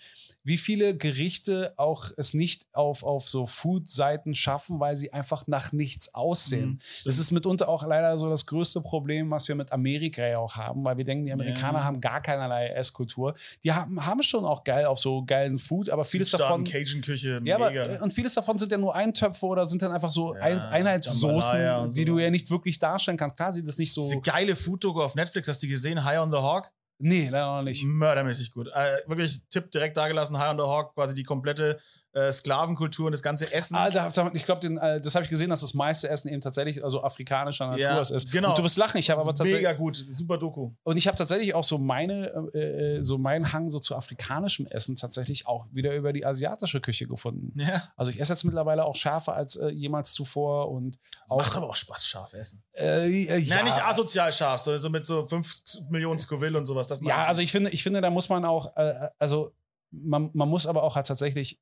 wie viele Gerichte auch es nicht auf, auf so Food-Seiten schaffen, weil sie einfach nach nichts aussehen. Mhm, das ist mitunter auch leider so das größte Problem, was wir mit Amerika ja auch haben, weil wir denken, die Amerikaner Ja. haben gar keinerlei Esskultur. Die haben, haben schon auch geil auf so geilen Food, aber vieles davon. Cajun-Küche, Ja, mega. aber, und vieles davon sind ja nur Eintöpfe oder sind dann einfach so Ein Jambalaya Einheitssoßen, die du ja nicht wirklich darstellen kannst. Klar sieht das nicht so. Diese geile Food-Doku auf Netflix, hast du die gesehen? High on the Hawk? Nee, leider noch nicht. Mördermäßig gut. Äh, wirklich Tipp direkt dagelassen. High on the Hawk, quasi die komplette äh, Sklavenkultur und das ganze Essen. Ah, da, da, ich glaube, äh, das habe ich gesehen, dass das meiste Essen eben tatsächlich also afrikanischer Natur Ja, ist. genau. Und du wirst lachen, ich habe aber tatsächlich Mega gut, super Doku. und ich habe tatsächlich auch so meine äh, äh, so meinen Hang so zu afrikanischem Essen tatsächlich auch wieder über die asiatische Küche gefunden. Ja. Also ich esse jetzt mittlerweile auch schärfer als äh, jemals zuvor und auch Macht aber auch Spaß, scharf essen. ja, Nein, nicht asozial scharf, so, so mit so 5 Millionen Scoville und sowas. Ja, also ich finde, ich finde, da muss man auch, also man, man muss aber auch halt tatsächlich.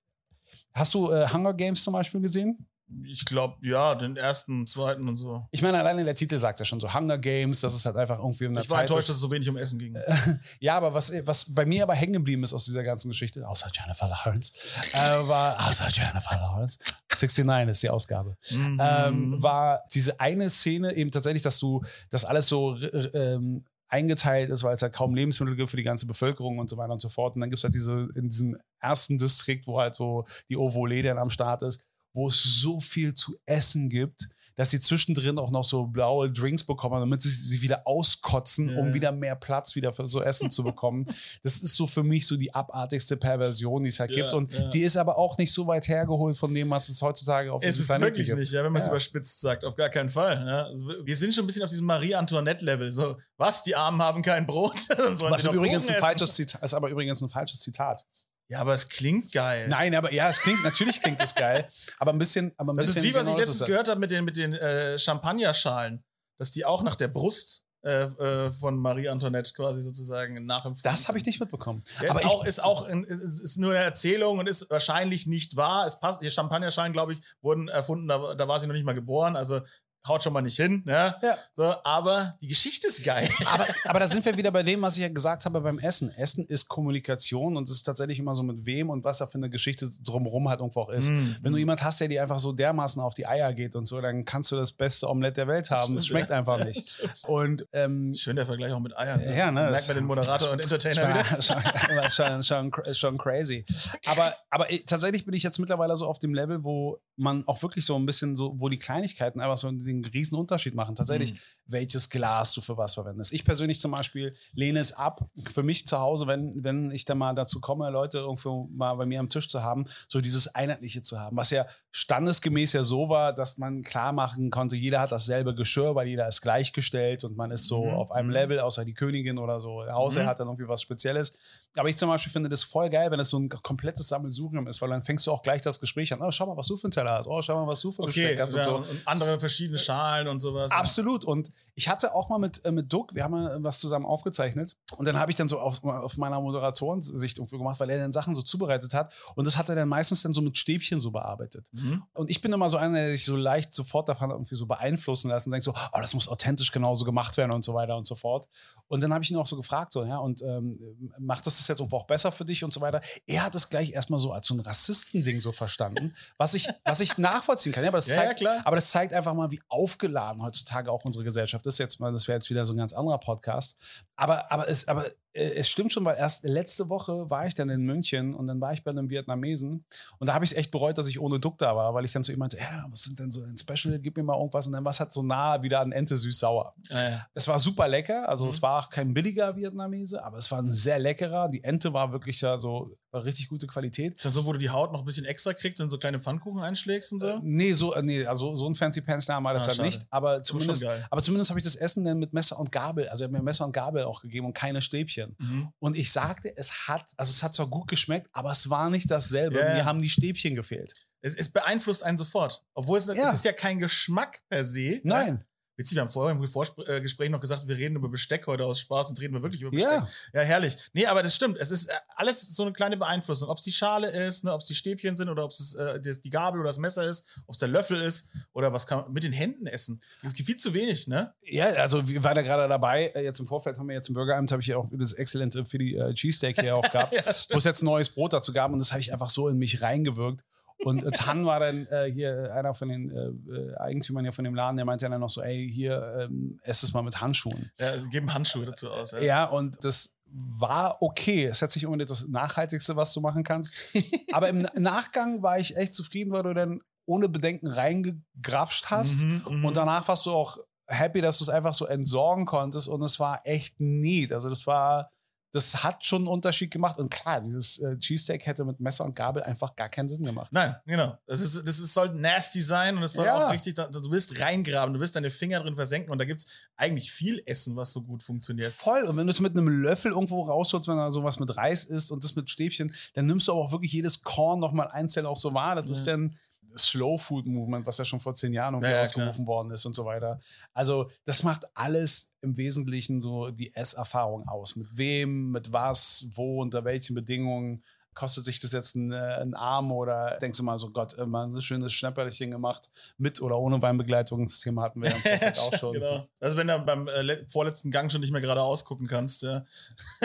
Hast du äh, Hunger Games zum Beispiel gesehen? ich glaube, ja, den ersten, zweiten und so. Ich meine, alleine der Titel sagt ja schon so Hunger Games, das ist halt einfach irgendwie in der Ich war Zeit. enttäuscht, dass es so wenig um Essen ging. Ja, aber was, was bei mir aber hängen geblieben ist aus dieser ganzen Geschichte, außer Jennifer Lawrence, äh, war, außer Jennifer Lawrence, 69 ist die Ausgabe, Mhm. ähm, war diese eine Szene eben tatsächlich, dass du das alles so ähm, eingeteilt ist, weil es halt kaum Lebensmittel gibt für die ganze Bevölkerung und so weiter und so fort. Und dann gibt es halt diese, in diesem ersten Distrikt, wo halt so die Ovole dann am Start ist, wo es so viel zu essen gibt, dass sie zwischendrin auch noch so blaue Drinks bekommen, damit sie sie wieder auskotzen, Ja. um wieder mehr Platz wieder für so Essen zu bekommen. Das ist so für mich so die abartigste Perversion, die es halt Ja, gibt. Und ja. die ist aber auch nicht so weit hergeholt von dem, was es heutzutage auf Es diesem ist Planeten wirklich gibt. nicht, ja, wenn man es Ja. überspitzt sagt, auf gar keinen Fall. Ja. Also Wir sind schon ein bisschen auf diesem Marie-Antoinette-Level. So, was, die Armen haben kein Brot? Was übrigens ein falsches Zitat, ist aber übrigens ein falsches Zitat. Ja, aber es klingt geil. Nein, aber ja, es klingt, natürlich klingt das geil, aber ein bisschen, aber ein das bisschen. ist wie, was ich genau, das letztens gehört habe mit den, mit den äh, Champagnerschalen, dass die auch nach der Brust äh, äh, von Marie Antoinette quasi sozusagen nachempfunden Das habe ich nicht mitbekommen. Ja, aber ist, auch, ist auch ein, ist, ist nur eine Erzählung und ist wahrscheinlich nicht wahr. Es passt, die Champagnerschalen, glaube ich, wurden erfunden, da, da war sie noch nicht mal geboren, also haut schon mal nicht hin. Ne? Ja. So, aber die Geschichte ist geil. aber, aber da sind wir wieder bei dem, was ich ja gesagt habe beim Essen. Essen ist Kommunikation und es ist tatsächlich immer so mit wem und was da für eine Geschichte drumherum halt irgendwo auch ist. Mm. Wenn du jemand hast, der dir einfach so dermaßen auf die Eier geht und so, dann kannst du das beste Omelett der Welt haben. Das schmeckt einfach nicht. Und ähm, Schön der Vergleich auch mit Eiern. Ja, ne, merkt man den Moderator und Entertainer wieder. schon, schon, schon, schon, crazy. Aber, aber tatsächlich bin ich jetzt mittlerweile so auf dem Level, wo man auch wirklich so ein bisschen so, wo die Kleinigkeiten einfach so den den riesen Unterschied machen. Tatsächlich, Mhm. welches Glas du für was verwendest. Ich persönlich zum Beispiel lehne es ab, für mich zu Hause, wenn, wenn ich dann mal dazu komme, Leute irgendwo mal bei mir am Tisch zu haben, so dieses Einheitliche zu haben, was ja standesgemäß ja so war, dass man klar machen konnte, jeder hat dasselbe Geschirr, weil jeder ist gleichgestellt und man ist so Mhm. auf einem Mhm. Level, außer die Königin oder so. Der Hausherr Mhm. hat dann irgendwie was Spezielles. Aber ich zum Beispiel finde das voll geil, wenn es so ein komplettes Sammelsurium ist, weil dann fängst du auch gleich das Gespräch an. Oh, schau mal, was du für einen Teller hast. Oh, schau mal, was du für ein Okay, Besteck hast ja, und so. und andere verschiedene Schalen und sowas. Absolut. Und ich hatte auch mal mit, äh, mit Duck, wir haben mal was zusammen aufgezeichnet. Und dann habe ich dann so auf, auf meiner Moderationssicht irgendwie gemacht, weil er dann Sachen so zubereitet hat. Und das hat er dann meistens dann so mit Stäbchen so bearbeitet. Mhm. Und ich bin immer so einer, der sich so leicht sofort davon irgendwie so beeinflussen lässt und denkt so, oh, das muss authentisch genauso gemacht werden und so weiter und so fort. Und dann habe ich ihn auch so gefragt, so, ja, und ähm, macht das das jetzt irgendwo auch besser für dich und so weiter? Er hat es gleich erstmal so als so ein Rassistending so verstanden, was ich, was ich nachvollziehen kann. Ja, aber das Ja, zeigt, ja, klar. aber das zeigt einfach mal, wie aufgeladen heutzutage auch unsere Gesellschaft ist. Jetzt mal, das wäre jetzt wieder so ein ganz anderer Podcast. Aber, aber, es, aber es stimmt schon, weil erst letzte Woche war ich dann in München und dann war ich bei einem Vietnamesen und da habe ich es echt bereut, dass ich ohne Duck da war, weil ich dann zu ihm meinte, ja, was sind denn so ein Special, gib mir mal irgendwas und dann was hat so nah wieder an Ente süß-sauer. Ja, ja. Es war super lecker, also Mhm. es war auch kein billiger Vietnamese, aber es war ein sehr leckerer. Die Ente war wirklich da so, war richtig gute Qualität. Ist das so, wo du die Haut noch ein bisschen extra kriegst und so kleine Pfannkuchen einschlägst und so? Äh, Nee, so, äh, nee, also so ein fancy pants war das Ah, halt schade. nicht. Aber zumindest, aber zumindest habe ich das Essen dann mit Messer und Gabel, also er hat mir Messer und Gabel auch gegeben und keine Stäbchen. Mhm. Und ich sagte, es hat, also es hat zwar gut geschmeckt, aber es war nicht dasselbe. Ja. Mir haben die Stäbchen gefehlt. Es, es beeinflusst einen sofort. Obwohl es, Ja. es ist ja kein Geschmack per se. Nein. Ja? Witzig, wir haben vorher im Vorgespräch noch gesagt, wir reden über Besteck heute aus Spaß und reden wir wirklich über Besteck. Ja. Ja, herrlich. Nee, aber das stimmt. Es ist äh, alles so eine kleine Beeinflussung. Ob es die Schale ist, ne, ob es die Stäbchen sind oder ob es äh, die Gabel oder das Messer ist, ob es der Löffel ist oder was kann man mit den Händen essen. Viel zu wenig, ne? Ja, also wir waren da gerade dabei. Äh, Jetzt im Vorfeld haben wir jetzt im Bürgeramt, habe ich ja auch das exzellente für die äh, Cheesesteak hier auch gehabt, Ja, wo es jetzt ein neues Brot dazu gab und das habe ich einfach so in mich reingewirkt. Und äh, Tan war dann äh, hier äh, einer von den äh, äh, Eigentümern hier von dem Laden, der meinte dann noch so, ey, hier, ähm, ess es mal mit Handschuhen. Ja, sie geben Handschuhe dazu aus. Ja. Ja, und das war okay. Es hat sich unbedingt das Nachhaltigste, was du machen kannst. Aber im Na- Nachgang war ich echt zufrieden, weil du dann ohne Bedenken reingegrapscht hast. Mhm, mhm. Und danach warst du auch happy, dass du es einfach so entsorgen konntest. Und es war echt neat. Also das war, das hat schon einen Unterschied gemacht. Und klar, dieses äh, Cheesesteak hätte mit Messer und Gabel einfach gar keinen Sinn gemacht. Nein, genau. Das, ist, das ist, soll nasty sein und es soll Ja. auch richtig, du willst reingraben, du willst deine Finger drin versenken und da gibt es eigentlich viel Essen, was so gut funktioniert. Voll. Und wenn du es mit einem Löffel irgendwo rausholst, wenn da sowas mit Reis ist und das mit Stäbchen, dann nimmst du aber auch wirklich jedes Korn nochmal einzeln auch so wahr. Das ist Ja. dann das Slow Food Movement, was ja schon vor zehn Jahren irgendwie Ja, ausgerufen worden ist und so weiter. Also das macht alles im Wesentlichen so die Esserfahrung aus. Mit wem, mit was, wo, unter welchen Bedingungen. Kostet sich das jetzt ein, äh, ein Arm oder denkst du mal so, Gott, immer ein schönes Schnäpperchen gemacht, mit oder ohne Weinbegleitung. Das Thema hatten wir ja auch schon. genau. Also wenn du beim äh, le- vorletzten Gang schon nicht mehr gerade ausgucken kannst, ja.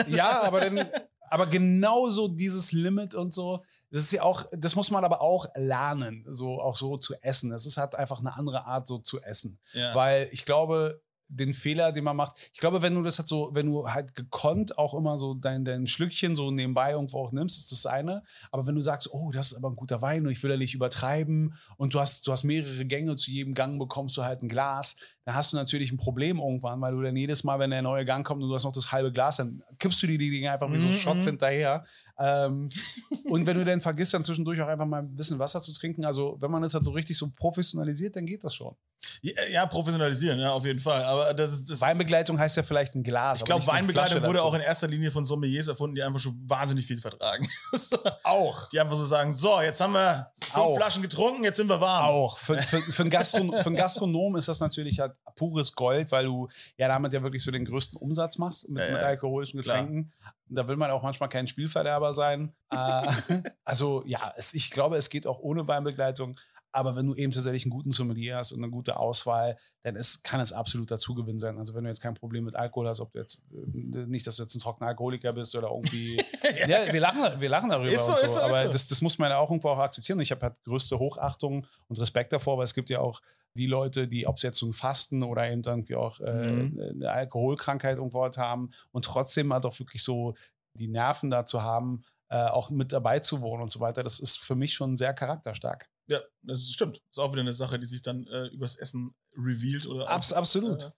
Ja, aber dann, aber genauso dieses Limit und so, das ist ja auch, das muss man aber auch lernen, so auch so zu essen. Es ist halt einfach eine andere Art, so zu essen. ja. Weil ich glaube, den Fehler, den man macht, ich glaube, wenn du das halt so, wenn du halt gekonnt auch immer so dein, dein Schlückchen so nebenbei irgendwo auch nimmst, ist das eine. Aber wenn du sagst, oh, das ist aber ein guter Wein und ich will ja nicht übertreiben und du hast, du hast mehrere Gänge, zu jedem Gang bekommst du halt ein Glas, dann hast du natürlich ein Problem irgendwann, weil du dann jedes Mal, wenn der neue Gang kommt und du hast noch das halbe Glas, dann kippst du die Dinge einfach wie so Mhm, Shots mhm. hinterher. Ähm, und wenn du dann vergisst, dann zwischendurch auch einfach mal ein bisschen Wasser zu trinken, also wenn man das halt so richtig so professionalisiert, dann geht das schon. ja, ja, professionalisieren, ja, auf jeden Fall. Aber das, das Weinbegleitung heißt ja vielleicht ein Glas. ich glaube, Weinbegleitung wurde dazu. auch in erster Linie von Sommeliers erfunden, die einfach schon wahnsinnig viel vertragen. Auch. die einfach so sagen: So, jetzt haben wir fünf Auch. Flaschen getrunken, jetzt sind wir warm. Auch. Für, für, für, einen Gastron für einen Gastronom ist das natürlich halt pures Gold, weil du ja damit ja wirklich so den größten Umsatz machst mit, Ja, mit alkoholischen Klar. Getränken. Da will man auch manchmal kein Spielverderber sein. äh, also ja, es, ich glaube, es geht auch ohne Weinbegleitung. Aber wenn du eben tatsächlich einen guten Sommelier hast und eine gute Auswahl, dann ist, kann es absolut dazugewinn sein. Also wenn du jetzt kein Problem mit Alkohol hast, ob du jetzt äh, nicht, dass du jetzt ein trockener Alkoholiker bist oder irgendwie. ja, wir lachen, wir lachen darüber Ist so, und so. ist so, ist aber so. Das, das muss man ja auch irgendwo auch akzeptieren. Und ich habe halt größte Hochachtung und Respekt davor, weil es gibt ja auch die Leute, die, ob es jetzt so ein Fasten oder eben irgendwie auch äh, Mhm. eine Alkoholkrankheit irgendwo halt haben und trotzdem halt auch wirklich so die Nerven dazu haben, äh, auch mit dabei zu wohnen und so weiter. Das ist für mich schon sehr charakterstark. Ja, das stimmt. Ist auch wieder eine Sache, die sich dann äh, übers Essen revealed oder. Abs absolut. Äh,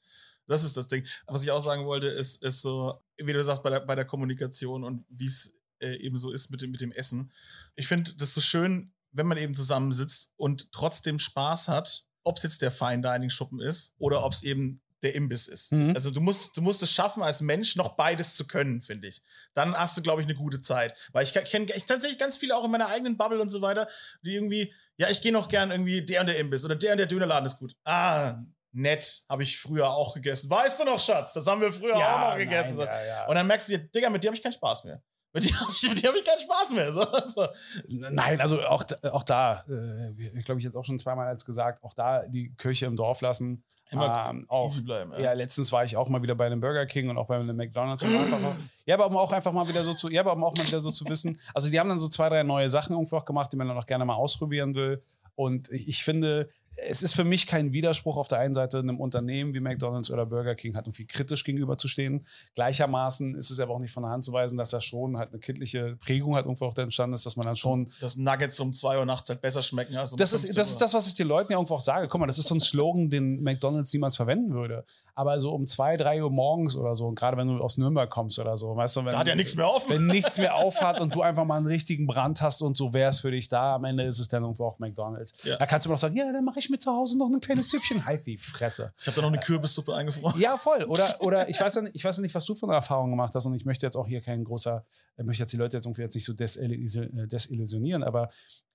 das ist das Ding. Was ich auch sagen wollte, ist, ist so, wie du sagst, bei der, bei der Kommunikation und wie es äh, eben so ist mit dem, mit dem Essen. Ich finde das so schön, wenn man eben zusammensitzt und trotzdem Spaß hat, ob es jetzt der Fine Dining Schuppen ist oder ob es eben der Imbiss ist. Mhm. Also du musst, du musst es schaffen, als Mensch noch beides zu können, finde ich. Dann hast du, glaube ich, eine gute Zeit. Weil ich kenne ich tatsächlich ganz viele auch in meiner eigenen Bubble und so weiter, die irgendwie, ja, ich gehe noch gern irgendwie der und der Imbiss oder der und der Dönerladen ist gut. Ah, nett, habe ich früher auch gegessen. Weißt du noch, Schatz? Das haben wir früher Ja, auch noch gegessen. nein, ja, ja. Und dann merkst du dir, Digga, mit dir habe ich keinen Spaß mehr. Mit dir habe ich, hab ich keinen Spaß mehr. So, so. Nein, also auch, auch da, äh, ich glaube, ich jetzt auch schon zweimal als gesagt, auch da die Kirche im Dorf lassen. Immer ähm, auch, easy bleiben. ja, letztens war ich auch mal wieder bei einem Burger King und auch bei einem McDonalds. Und einfach, ja, aber um auch einfach mal wieder so zu, ja, aber um auch mal wieder so zu wissen. Also die haben dann so zwei, drei neue Sachen irgendwo auch gemacht, die man dann auch gerne mal ausprobieren will. Und ich finde, es ist für mich kein Widerspruch auf der einen Seite einem Unternehmen wie McDonalds oder Burger King halt irgendwie kritisch gegenüberzustehen. Gleichermaßen ist es aber auch nicht von der Hand zu weisen, dass da schon halt eine kindliche Prägung halt irgendwo auch da entstanden ist, dass man dann schon Dass Nuggets um 2 Uhr nachts halt besser schmecken als um das ist, 15 das ist das, was ich den Leuten ja irgendwo auch sage. Guck mal, das ist so ein Slogan, den McDonalds niemals verwenden würde. Aber so um zwei, drei Uhr morgens oder so, und gerade wenn du aus Nürnberg kommst oder so, weißt du, wenn, Da hat ja nichts mehr offen. wenn nichts mehr aufhat und du einfach mal einen richtigen Brand hast und so wäre es für dich da, am Ende ist es dann irgendwo auch McDonalds. Ja. Da kannst du mir doch sagen, ja, dann mache ich mir zu Hause noch ein kleines Süppchen. Halt die Fresse. Ich habe da noch eine Kürbissuppe eingefroren. Ja, voll. Oder, oder ich, weiß ja nicht, ich weiß ja nicht, was du für eine Erfahrung gemacht hast und ich möchte jetzt auch hier kein großer, ich möchte jetzt die Leute jetzt irgendwie jetzt nicht so äh, desillusionieren, aber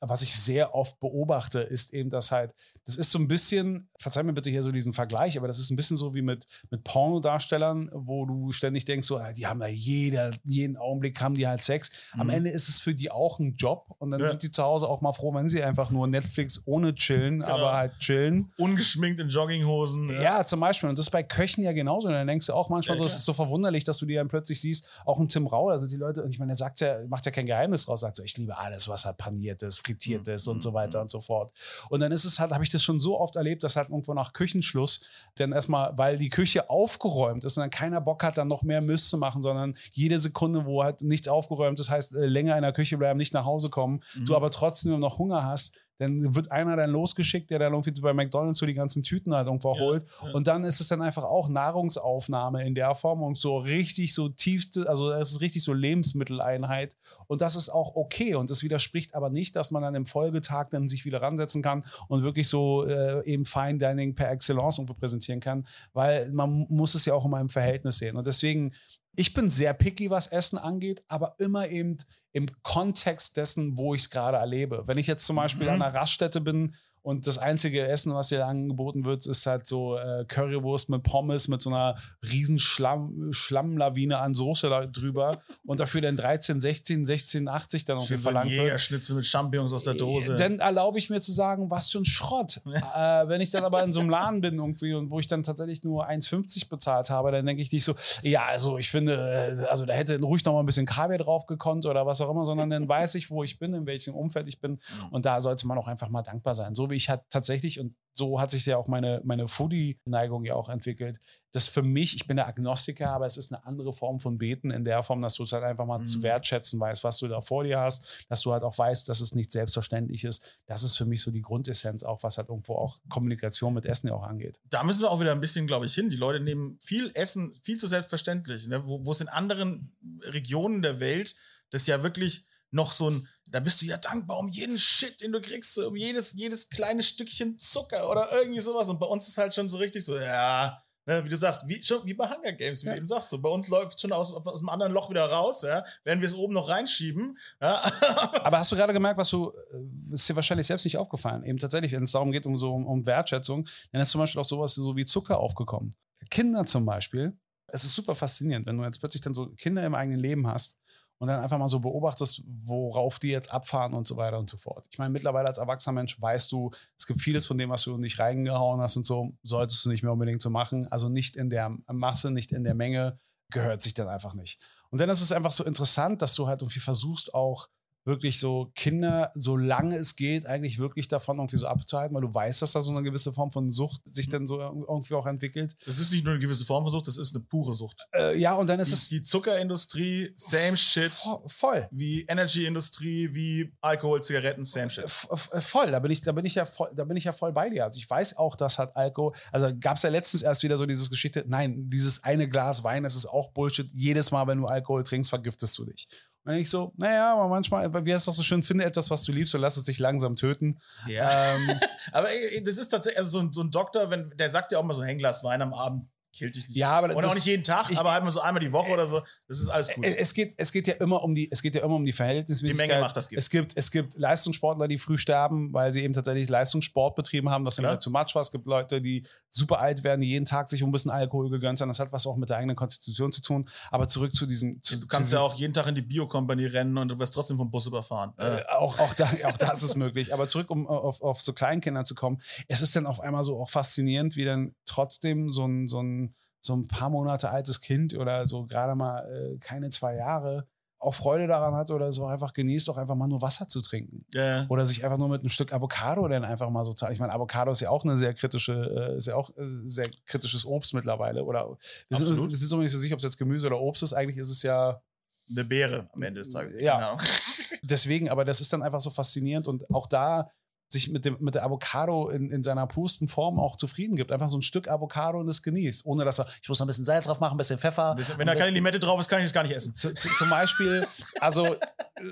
was ich sehr oft beobachte, ist eben, dass halt, das ist so ein bisschen, verzeih mir bitte hier so diesen Vergleich, aber das ist ein bisschen so wie mit, mit Pornodarstellern, wo du ständig denkst, so, ah, die haben da jeder, jeden Augenblick haben die halt Sex. Am Ende ist es für die auch ein Job und dann Ja. sind die zu Hause auch mal froh, wenn sie einfach nur Netflix ohne chillen, aber halt chillen. Ungeschminkt in Jogginghosen. Ja, zum Beispiel. Und das ist bei Köchen ja genauso. Und dann denkst du auch manchmal Ja, so, es ist so verwunderlich, dass du die dann plötzlich siehst, auch ein Tim Rau, also die Leute, und ich meine, der sagt ja, macht ja kein Geheimnis draus, sagt so, ich liebe alles, was halt paniert ist, frittiert ist und so weiter und so fort. Und dann ist es halt, habe ich das schon so oft erlebt, dass halt irgendwo nach Küchenschluss dann erstmal, weil die Küche aufgeräumt ist und dann keiner Bock hat, dann noch mehr Mist zu machen, sondern jede Sekunde, wo halt nichts aufgeräumt ist, heißt äh, länger in der Küche bleiben, nicht nach Hause kommen, du aber trotzdem noch Hunger hast, dann wird einer dann losgeschickt, der dann irgendwie bei McDonalds so die ganzen Tüten halt irgendwo holt. Und dann ist es dann einfach auch Nahrungsaufnahme in der Form und so richtig so tiefste, also es ist richtig so Lebensmitteleinheit. Und das ist auch okay. Und das widerspricht aber nicht, dass man dann im Folgetag dann sich wieder ransetzen kann und wirklich so äh, eben Fine Dining per Excellence irgendwo präsentieren kann, weil man muss es ja auch immer im Verhältnis sehen. Und deswegen ich bin sehr picky, was Essen angeht, aber immer eben im Kontext dessen, wo ich es gerade erlebe. Wenn ich jetzt zum Beispiel an einer Raststätte bin und das einzige Essen, was hier angeboten wird, ist halt so äh, Currywurst mit Pommes mit so einer riesen Schlamm, Schlammlawine an Soße da drüber und dafür dann 13, 16, 16, 80 dann ein verlangt wird. Jägerschnitzel mit Champignons aus der Dose. Dann erlaube ich mir zu sagen, was für ein Schrott. äh, wenn ich dann aber in so einem Laden bin irgendwie und wo ich dann tatsächlich nur 1,50 bezahlt habe, dann denke ich nicht so, ja, also ich finde, äh, also da hätte ruhig noch mal ein bisschen Kaviar drauf gekonnt oder was auch immer, sondern dann weiß ich, wo ich bin, in welchem Umfeld ich bin und da sollte man auch einfach mal dankbar sein. So wie ich halt tatsächlich und so hat sich ja auch meine, meine Foodie-Neigung ja auch entwickelt. Das für mich, ich bin der Agnostiker, aber es ist eine andere Form von Beten in der Form, dass du es halt einfach mal zu wertschätzen weißt, was du da vor dir hast, dass du halt auch weißt, dass es nicht selbstverständlich ist. Das ist für mich so die Grundessenz, auch was halt irgendwo auch Kommunikation mit Essen ja auch angeht. da müssen wir auch wieder ein bisschen, glaube ich, hin. Die Leute nehmen viel Essen viel zu selbstverständlich. Ne? Wo, wo es in anderen Regionen der Welt das ja wirklich noch so ein, da bist du ja dankbar um jeden Shit, den du kriegst, um jedes, jedes kleine Stückchen Zucker oder irgendwie sowas. Und bei uns ist halt schon so richtig so, ja, ne, wie du sagst, wie, schon, wie bei Hunger Games, wie Ja. du eben sagst. So, bei uns läuft es schon aus, aus dem anderen Loch wieder raus, ja, während wir es oben noch reinschieben. Ja. Aber hast du gerade gemerkt, was du, äh, ist dir wahrscheinlich selbst nicht aufgefallen, eben tatsächlich, wenn es darum geht, um so um, um Wertschätzung, dann ist zum Beispiel auch sowas so wie Zucker aufgekommen. Kinder zum Beispiel, es ist super faszinierend, wenn du jetzt plötzlich dann so Kinder im eigenen Leben hast und dann einfach mal so beobachtest, worauf die jetzt abfahren und so weiter und so fort. Ich meine, mittlerweile als erwachsener Mensch weißt du, es gibt vieles von dem, was du nicht reingehauen hast und so, solltest du nicht mehr unbedingt so machen. Also nicht in der Masse, nicht in der Menge, gehört sich dann einfach nicht. Und dann ist es einfach so interessant, dass du halt irgendwie versuchst, auch wirklich so Kinder, solange es geht, eigentlich wirklich davon irgendwie so abzuhalten, weil du weißt, dass da so eine gewisse Form von Sucht sich dann so irgendwie auch entwickelt. Das ist nicht nur eine gewisse Form von Sucht, das ist eine pure Sucht. Äh, ja, und dann ist Die, es die Zuckerindustrie, same shit. vo- voll. Wie Energy-Industrie, wie Alkohol, Zigaretten, same shit. Äh, Voll, da bin ich, da bin ich ja voll, da bin ich ja voll bei dir. Also ich weiß auch, dass hat Alkohol, also gab es ja letztens erst wieder so dieses Geschichte, nein, dieses eine Glas Wein, das ist auch Bullshit. Jedes Mal, wenn du Alkohol trinkst, vergiftest du dich. Und ich so, naja, aber manchmal, wie heißt es doch so schön, finde etwas, was du liebst und lass es dich langsam töten. Ja. Ähm, Aber ey, das ist tatsächlich, also so ein, so ein Doktor, wenn, der sagt ja auch mal so, ein Glas Wein am Abend killt dich nicht. ja, aber Und auch nicht jeden Tag, ich- aber halt mal so einmal die Woche oder so. Das ist alles gut. Es geht, es geht ja immer um die, es geht ja immer um die Verhältnismäßigkeit. Die Menge macht das Gift. Es gibt, es gibt Leistungssportler, die früh sterben, weil sie eben tatsächlich Leistungssport betrieben haben, was dann zu much war. Es gibt Leute, die super alt werden, die jeden Tag sich um ein bisschen Alkohol gegönnt haben. Das hat was auch mit der eigenen Konstitution zu tun. Aber zurück zu diesem, zu, du kannst zu ja auch jeden Tag in die Biokompanie rennen und du wirst trotzdem vom Bus überfahren. Äh, äh, auch, auch, da, auch das ist möglich. Aber zurück, um auf, auf so Kleinkinder zu kommen. Es ist dann auf einmal so auch faszinierend, wie dann trotzdem so ein, so ein, so ein paar Monate altes Kind oder so gerade mal äh, keine zwei Jahre auch Freude daran hat oder so einfach genießt, auch einfach mal nur Wasser zu trinken. äh, Oder sich einfach nur mit einem Stück Avocado dann einfach mal so zahlen. Ich meine, Avocado ist ja auch eine sehr kritische, äh, ist ja auch äh, sehr kritisches Obst mittlerweile. Oder wir sind, wir sind so nicht so sicher, ob es jetzt Gemüse oder Obst ist. Eigentlich ist es ja eine Beere am Ende des Tages. Ja. Ahnung. deswegen, aber das ist dann einfach so faszinierend und auch da sich mit, dem, mit der Avocado in, in seiner pusten Form auch zufrieden gibt. Einfach so ein Stück Avocado und es genießt. Ohne dass er, ich muss noch ein bisschen Salz drauf machen, ein bisschen Pfeffer. Wenn am da keine Limette drauf ist, kann ich das gar nicht essen. zu, zu, zum Beispiel, also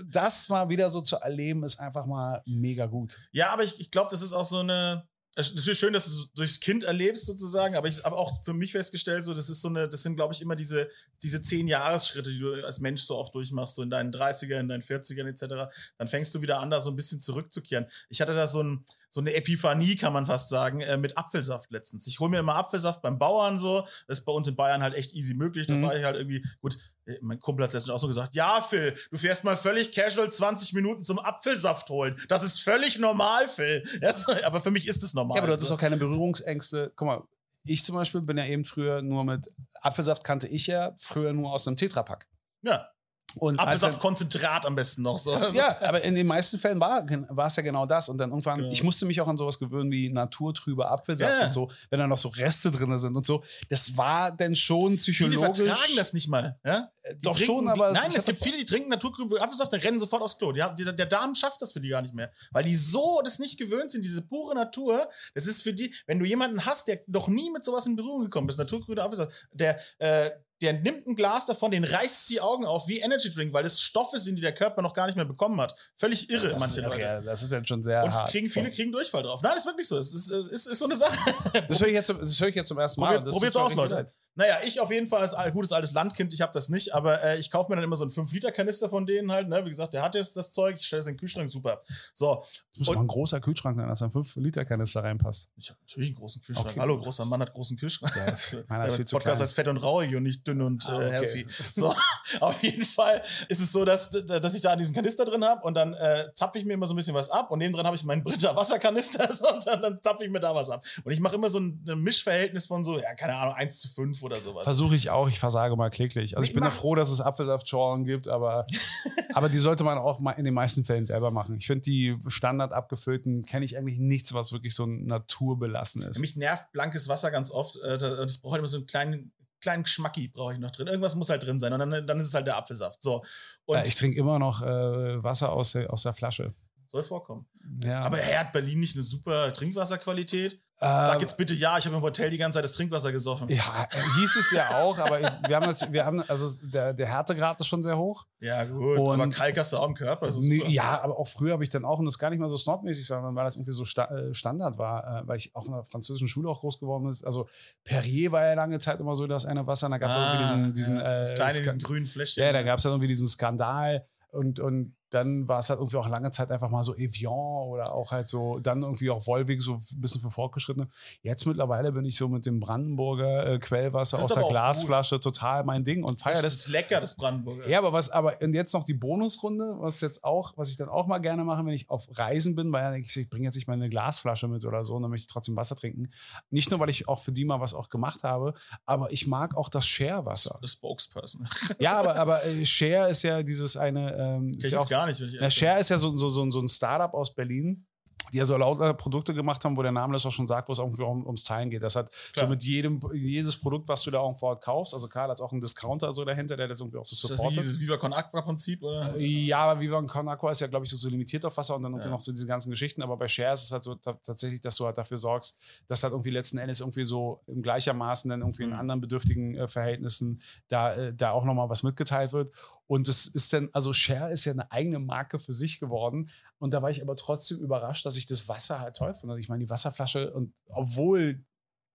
das mal wieder so zu erleben, ist einfach mal mega gut. Ja, aber ich, ich glaube, das ist auch so eine. Es ist natürlich schön, dass du es durchs Kind erlebst, sozusagen, aber ich habe auch für mich festgestellt, so, das ist so eine, das sind, glaube ich, immer diese, diese zehn Jahresschritte, die du als Mensch so auch durchmachst, so in deinen 30ern, in deinen 40ern etc. Dann fängst du wieder an, da so ein bisschen zurückzukehren. Ich hatte da so, ein, so eine Epiphanie, kann man fast sagen, äh, mit Apfelsaft letztens. Ich hole mir immer Apfelsaft beim Bauern so. Das ist bei uns in Bayern halt echt easy möglich. Da Mhm. war ich halt irgendwie, gut, äh, mein Kumpel hat letztens auch so gesagt, ja, Phil, du fährst mal völlig casual 20 Minuten zum Apfelsaft holen. Das ist völlig normal, Phil. Ja, so, aber für mich ist es normal. Ja, aber du hattest auch keine Berührungsängste. Guck mal, ich zum Beispiel bin ja eben früher nur mit Apfelsaft kannte ich ja früher nur aus einem Tetrapack. ja, Und Apfelsaftkonzentrat am besten noch so. Ja, aber in den meisten Fällen war, es ja genau das. Und dann irgendwann, Genau. ich musste mich auch an sowas gewöhnen wie naturtrüber Apfelsaft Ja. und so, wenn da noch so Reste drin sind und so. Das war dann schon Viele psychologisch. vertragen das nicht mal. Ja? Doch trinken, schon, aber Die, nein, es gibt viele, die trinken naturgrüne Apfelsaft, dann rennen sofort aufs Klo. Die die, der Darm schafft das für die gar nicht mehr. Weil die so das nicht gewöhnt sind, diese pure Natur. Das ist für die, wenn du jemanden hast, der noch nie mit sowas in Berührung gekommen ist, naturgrüne Apfelsaft, der, äh, der nimmt ein Glas davon, den reißt die Augen auf wie Energy Drink, weil das Stoffe sind, die der Körper noch gar nicht mehr bekommen hat. Völlig irre, das, manche okay, Leute. das ist dann schon sehr Und hart. kriegen, viele kriegen Durchfall drauf. Nein, das ist wirklich so. Es ist, äh, ist, ist so eine Sache. Das höre ich, jetzt, das höre ich jetzt zum ersten Mal. Probiert, das probiert's aus, Leute. leid. Naja, ich auf jeden Fall als al- gutes altes Landkind, ich habe das nicht, aber äh, ich kaufe mir dann immer so einen 5-Liter-Kanister von denen halt. Ne? Wie gesagt, der hat jetzt das Zeug, ich stelle es in den Kühlschrank, super. So, Das muss aber ein großer Kühlschrank sein, dass da ein 5-Liter-Kanister reinpasst. ich habe natürlich einen großen Kühlschrank. Okay. Hallo, großer Mann hat großen Kühlschrank. Ja, das- meiner ist viel zu Podcast klein. heißt fett und rauig und nicht dünn und Ah, äh, okay. healthy. So, auf jeden Fall ist es so, dass, dass ich da diesen Kanister drin habe und dann äh, zapfe ich mir immer so ein bisschen was ab und neben dran habe ich meinen Britta Wasserkanister so, und dann, dann zapfe ich mir da was ab. Und ich mache immer so ein, ein Mischverhältnis von so, ja, keine Ahnung, 1 zu 5 oder sowas. Versuche ich auch, ich versage mal kläglich. Also ich Ich bin ja froh, dass es Apfelsaftschorlen gibt, aber, aber die sollte man auch mal in den meisten Fällen selber machen. Ich finde, die standard abgefüllten kenne ich eigentlich nichts, was wirklich so naturbelassen ist. Mich nervt blankes Wasser ganz oft. Äh, ich brauche halt immer so einen kleinen, kleinen Geschmacki brauche ich noch drin. Irgendwas muss halt drin sein. Und dann, dann ist es halt der Apfelsaft. So. Und Ja, ich trinke immer noch äh, Wasser aus der, aus der Flasche. soll vorkommen. Ja. Aber hey, hat Berlin nicht eine super Trinkwasserqualität? Sag jetzt bitte ja, ich habe im Hotel die ganze Zeit das Trinkwasser gesoffen. Ja, äh, hieß es ja auch, aber wir haben, natürlich- wir haben also der, der Härtegrad ist schon sehr hoch. Ja, gut. Und- aber Kalk hast du auch im Körper. Das ist Nee, ja, aber auch früher habe ich dann auch, und das gar nicht mal so snobmäßig, sondern weil das irgendwie so sta äh, Standard war, äh, weil ich auch in der französischen Schule auch groß geworden bin. Also Perrier war ja lange Zeit immer so das eine Wasser, und da gab es Ah, irgendwie diesen, diesen ja, das äh, kleine, Ska- diesen grünen Fläschchen. ja, da gab es dann irgendwie diesen Skandal und, und dann war es halt irgendwie auch lange Zeit einfach mal so Evian oder auch halt so, dann irgendwie auch Wolwig, so ein bisschen für Fortgeschrittene. Jetzt mittlerweile bin ich so mit dem Brandenburger äh, Quellwasser aus der Glasflasche total mein Ding und feier das das. ist lecker, das Brandenburger. Ja, aber was, aber und jetzt noch die Bonusrunde, was jetzt auch, was ich dann auch mal gerne mache, wenn ich auf Reisen bin, weil dann denke ich, ich bringe jetzt nicht meine Glasflasche mit oder so, und dann möchte ich trotzdem Wasser trinken. Nicht nur, weil ich auch für die mal was auch gemacht habe, aber ich mag auch das Share-Wasser. Spokesperson. Ja, aber, aber äh, Share ist ja dieses eine, ähm, ist ja auch, gar nicht. Wenn ich bin. Share ist ja so, so, so, so ein Startup aus Berlin, die ja so lauter Produkte gemacht haben, wo der Name das auch schon sagt, wo es irgendwie um, ums Teilen geht. Das hat so Klar. mit jedem, jedes Produkt, was du da irgendwo halt kaufst, also klar, da ist auch ein Discounter so dahinter, der das irgendwie auch so Ist das supportet. dieses Viva Con Aqua Prinzip? Oder? Ja, aber Viva Con Aqua ist ja, glaube ich, so, so limitiert auf Wasser und dann irgendwie Ja. noch so diese ganzen Geschichten. Aber bei Share ist es halt so ta- tatsächlich, dass du halt dafür sorgst, dass halt irgendwie letzten Endes irgendwie so im gleichermaßen dann irgendwie in Mhm. anderen bedürftigen äh, Verhältnissen da, äh, da auch nochmal was mitgeteilt wird. Und es ist dann, also Share ist ja eine eigene Marke für sich geworden. Und da war ich aber trotzdem überrascht, dass ich das Wasser halt toll finde. Ich meine, die Wasserflasche, und obwohl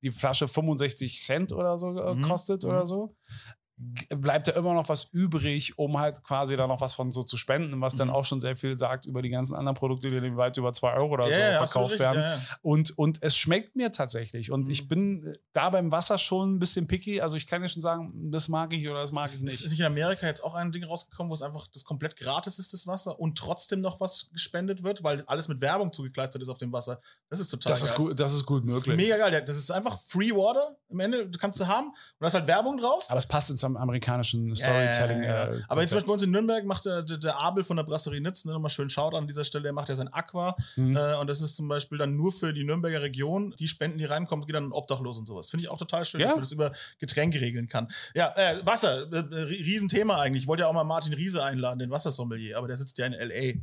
die Flasche 65 Cent oder so äh, Mhm. kostet Mhm. oder so, bleibt da immer noch was übrig, um halt quasi da noch was von so zu spenden, was dann Mhm. auch schon sehr viel sagt über die ganzen anderen Produkte, die dann weit über 2 Euro oder so absolut verkauft werden. ja, ja. Und, und es schmeckt mir tatsächlich. Und Mhm. ich bin äh, da beim Wasser schon ein bisschen picky. Also ich kann dir schon sagen, das mag ich oder das mag ich nicht. ist nicht in Amerika jetzt auch ein Ding rausgekommen, wo es einfach das komplett gratis ist, das Wasser, und trotzdem noch was gespendet wird, weil alles mit Werbung zugekleistert ist auf dem Wasser? Das ist total Das geil. ist gut, das ist gut Das ist möglich. mega geil. Das ist einfach Free Water im Ende, du kannst du haben. Und da ist halt Werbung drauf. Aber es passt ins am- amerikanischen Storytelling. ja, ja, äh, Aber jetzt zum. Beispiel bei uns in Nürnberg macht der, der, Abel von der Brasserie Nitz, ne, nochmal schön Shoutout an dieser Stelle, der macht ja sein Aqua. Mhm. Äh, und das ist zum Beispiel dann nur für die Nürnberger Region. Die Spenden, die reinkommen, geht dann an Obdachlos und sowas. Finde ich auch total schön, dass man das über Getränke regeln kann. Ja, äh, Wasser, Riesenthema eigentlich. Ich wollte ja auch mal Martin Riese einladen, den Wassersommelier, aber der sitzt ja in L.A.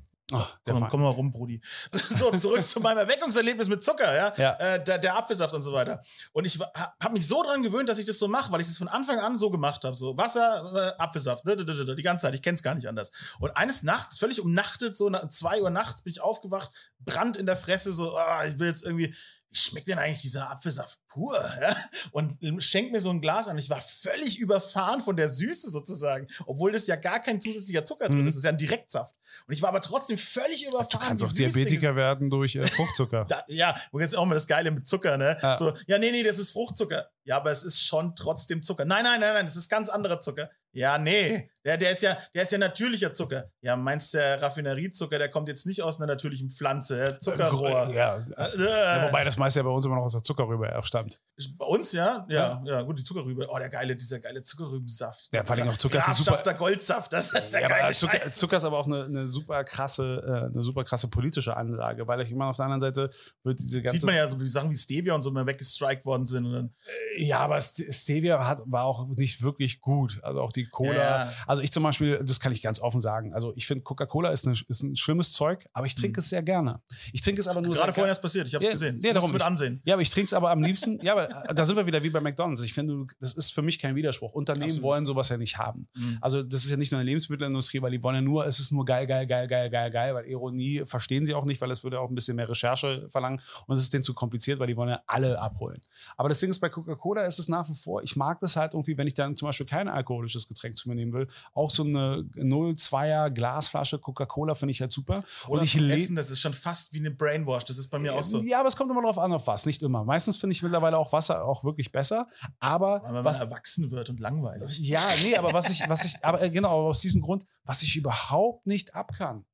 Der Komm, komm mal rum, Brudi. So, zurück zu meinem Erweckungserlebnis mit Zucker, ja. Ja. Äh, der, der Apfelsaft und so weiter. Und ich habe mich so dran gewöhnt, dass ich das so mache, weil ich das von Anfang an so gemacht habe. So Wasser, äh, Apfelsaft, die ganze Zeit. Ich kenne es gar nicht anders. Und eines Nachts, völlig umnachtet, so nach 2 Uhr nachts, bin ich aufgewacht, Brand in der Fresse, so, ah, ich will jetzt irgendwie. Schmeckt denn eigentlich dieser Apfelsaft pur? Ja? Und schenkt mir so ein Glas an. Ich war völlig überfahren von der Süße sozusagen, obwohl das ja gar kein zusätzlicher Zucker drin Mhm. ist. Das ist ja ein Direktsaft. Und ich war aber trotzdem völlig überfahren. Du kannst auch Diabetiker werden durch äh, Fruchtzucker. da, ja, wo jetzt auch mal das Geile mit Zucker, ne? Ja. So, ja, nee, nee, das ist Fruchtzucker. Ja, aber es ist schon trotzdem Zucker. Nein, nein, nein, nein, das ist ganz anderer Zucker. Ja, nee, der, der, ist ja, der ist ja natürlicher Zucker. Ja, meinst du, der Raffineriezucker, der kommt jetzt nicht aus einer natürlichen Pflanze, äh, Zuckerrohr. Ja. Äh, Ja, wobei das meist ja bei uns immer noch aus der Zuckerrübe stammt. bei uns, ja? ja? Ja, gut, die Zuckerrübe. Oh, der geile, dieser geile Zuckerrübensaft. Ja, vor allem auch Zucker ist super- Goldsaft, das ist der Ja, geile Zucker, Scheiß. Zucker ist aber auch eine, eine super krasse, äh, eine super krasse politische Anlage, weil ich immer auf der anderen Seite wird diese ganze Sieht man ja so wie Sachen wie Stevia und so mal weggestrikt worden sind. Ja, aber St- Stevia hat, war auch nicht wirklich gut. Also auch die Cola. Ja. Also ich zum Beispiel, das kann ich ganz offen sagen. Also ich finde, Coca-Cola ist, eine, ist ein schlimmes Zeug, aber ich trinke es sehr gerne. Ich trinke es aber nur Mhm. gerade vorhin erst passiert, ich habe es Ja, gesehen. Ich musste darum es mit ansehen. Ja, aber ich trinke es aber am liebsten. Ja, aber äh, da sind wir wieder wie bei McDonalds. Ich finde, das ist für mich kein Widerspruch. Unternehmen Absolut. wollen sowas ja nicht haben. Mhm. Also das ist ja nicht nur eine Lebensmittelindustrie, weil die wollen ja nur, es ist nur geil, geil, geil, geil, geil, geil, weil Ironie verstehen sie auch nicht, weil es würde auch ein bisschen mehr Recherche verlangen und es ist denen zu kompliziert, weil die wollen ja alle abholen. Aber das Ding ist, bei Coca-Cola ist es nach wie vor, ich mag das halt irgendwie, wenn ich dann zum Beispiel kein alkoholisches Getränk zu mir nehmen will, auch so eine 0,2er Glasflasche Coca-Cola finde ich halt super. Oder und ich vom le- Essen, das ist schon fast wie eine Brainwash. Das ist bei mir auch so. Ja, aber es kommt immer drauf an, auf was, nicht immer. Meistens finde ich mittlerweile auch Wasser auch wirklich besser, aber Weil man was, erwachsen wird und langweilig. ja, nee, aber was ich, was ich, aber äh, genau, aber aus diesem Grund, was ich überhaupt nicht ab kann.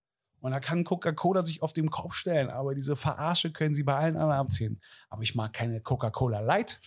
Und da kann Coca-Cola sich auf den Kopf stellen, aber diese Verarsche können sie bei allen anderen abziehen. Aber ich mag keine Coca-Cola Light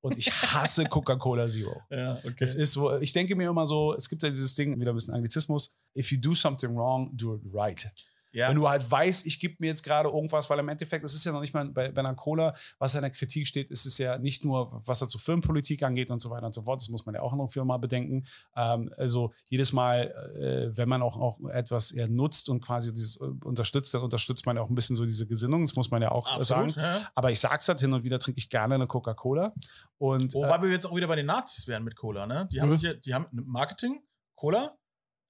und ich hasse Coca-Cola Zero. Ja, okay. Es ist so, ich denke mir immer so, es gibt ja dieses Ding, wieder ein bisschen Anglizismus, if you do something wrong, do it right. Ja. Wenn du halt weißt, ich gebe mir jetzt gerade irgendwas, weil im Endeffekt, es ist ja noch nicht mal bei, einer Cola, was in der Kritik steht, ist es ja nicht nur, was dazu Firmenpolitik angeht und so weiter und so fort. Das muss man ja auch noch viel mal bedenken. Ähm, also jedes Mal, äh, wenn man auch, auch etwas eher nutzt und quasi dieses äh, unterstützt, dann unterstützt man ja auch ein bisschen so diese Gesinnung. Das muss man ja auch äh, Absolut. sagen. Ja. Aber ich sag's halt hin und wieder, trinke ich gerne eine Coca-Cola. Und Wobei äh, wir jetzt auch wieder bei den Nazis wären mit Cola, ne? Die haben sich ja, die haben Marketing, Cola,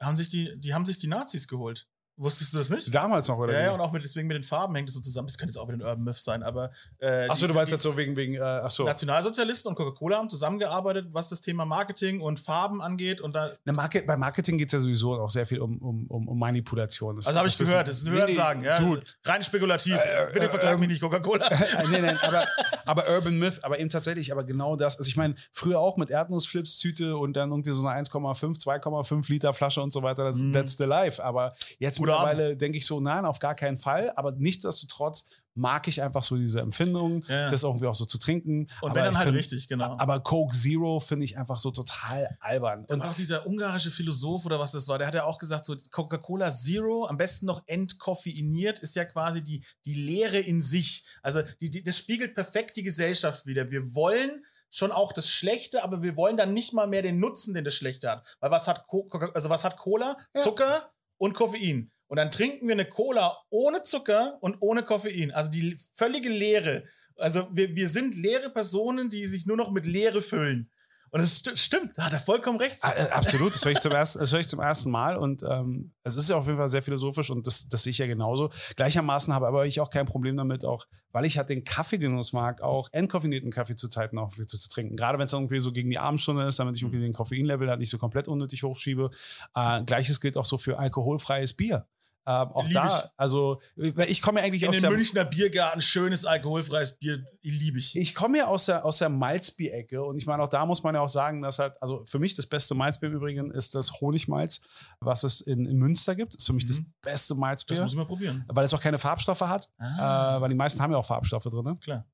haben sich die, die haben sich die Nazis geholt. Wusstest du das nicht? damals noch, oder? Ja, ja, und auch mit, deswegen mit den Farben hängt es so zusammen. Das könnte jetzt auch wieder ein Urban Myth sein, aber. Äh, Achso, du meinst jetzt so wegen, wegen, äh, achso. Nationalsozialisten und Coca-Cola haben zusammengearbeitet, was das Thema Marketing und Farben angeht. Und da, Ne, Market, bei Marketing geht es ja sowieso auch sehr viel um, um, um, um Manipulation. Das, also habe ich das gehört, das ist ein Nee, nee, Hörensagen. Ja, Du, rein spekulativ. Äh, Bitte äh, verklag mich ähm, nicht, Coca-Cola. Äh, nein, nein, aber, aber Urban Myth, aber eben tatsächlich, aber genau das. Also ich meine, früher auch mit Erdnussflips-Tüte und dann irgendwie so eine 1,5, 2,5 Liter Flasche und so weiter, das, Mhm. that's the life. Aber jetzt Oder mittlerweile denke ich so, nein, auf gar keinen Fall. Aber nichtsdestotrotz mag ich einfach so diese Empfindung, Ja. das irgendwie auch so zu trinken. Und aber wenn dann halt find- richtig, genau. Aber Coke Zero finde ich einfach so total albern. Und auch dieser ungarische Philosoph oder was das war, der hat ja auch gesagt, so Coca-Cola Zero, am besten noch entkoffeiniert, ist ja quasi die, die Leere in sich. Also die, die, das spiegelt perfekt die Gesellschaft wieder. Wir wollen schon auch das Schlechte, aber wir wollen dann nicht mal mehr den Nutzen, den das Schlechte hat. Weil was hat, Co also was hat Cola? Ja. Zucker und Koffein. Und dann trinken wir eine Cola ohne Zucker und ohne Koffein. Also die völlige Leere. Also wir, wir sind leere Personen, die sich nur noch mit Leere füllen. Und es st stimmt, da hat er vollkommen recht. Ah, äh, Absolut, das höre ich zum ersten, das höre ich zum ersten Mal und ähm, es ist ja auf jeden Fall sehr philosophisch und das, das sehe ich ja genauso. Gleichermaßen habe aber ich auch kein Problem damit, auch weil ich halt den Kaffeegenuss mag, auch entkoffinierten Kaffee zu Zeiten auch zu, zu trinken. Gerade wenn es irgendwie so gegen die Abendstunde ist, damit ich irgendwie den Koffeinlevel halt nicht so komplett unnötig hochschiebe. Äh, Gleiches gilt auch so für alkoholfreies Bier. Ähm, auch Lieb da, ich. also ich komme ja eigentlich In aus der Münchner Biergarten, schönes alkoholfreies Bier, liebe ich. ich komme ja aus der, aus der Malzbier-Ecke und ich meine, auch da muss man ja auch sagen, dass halt, also für mich das beste Malzbier im Übrigen ist das Honigmalz, was es in, in Münster gibt. Das ist für mich das Mhm. beste Das Malzbier, muss ich mal probieren. weil es auch keine Farbstoffe hat, Ah. äh, weil die meisten haben ja auch Farbstoffe drin. Ne? Klar.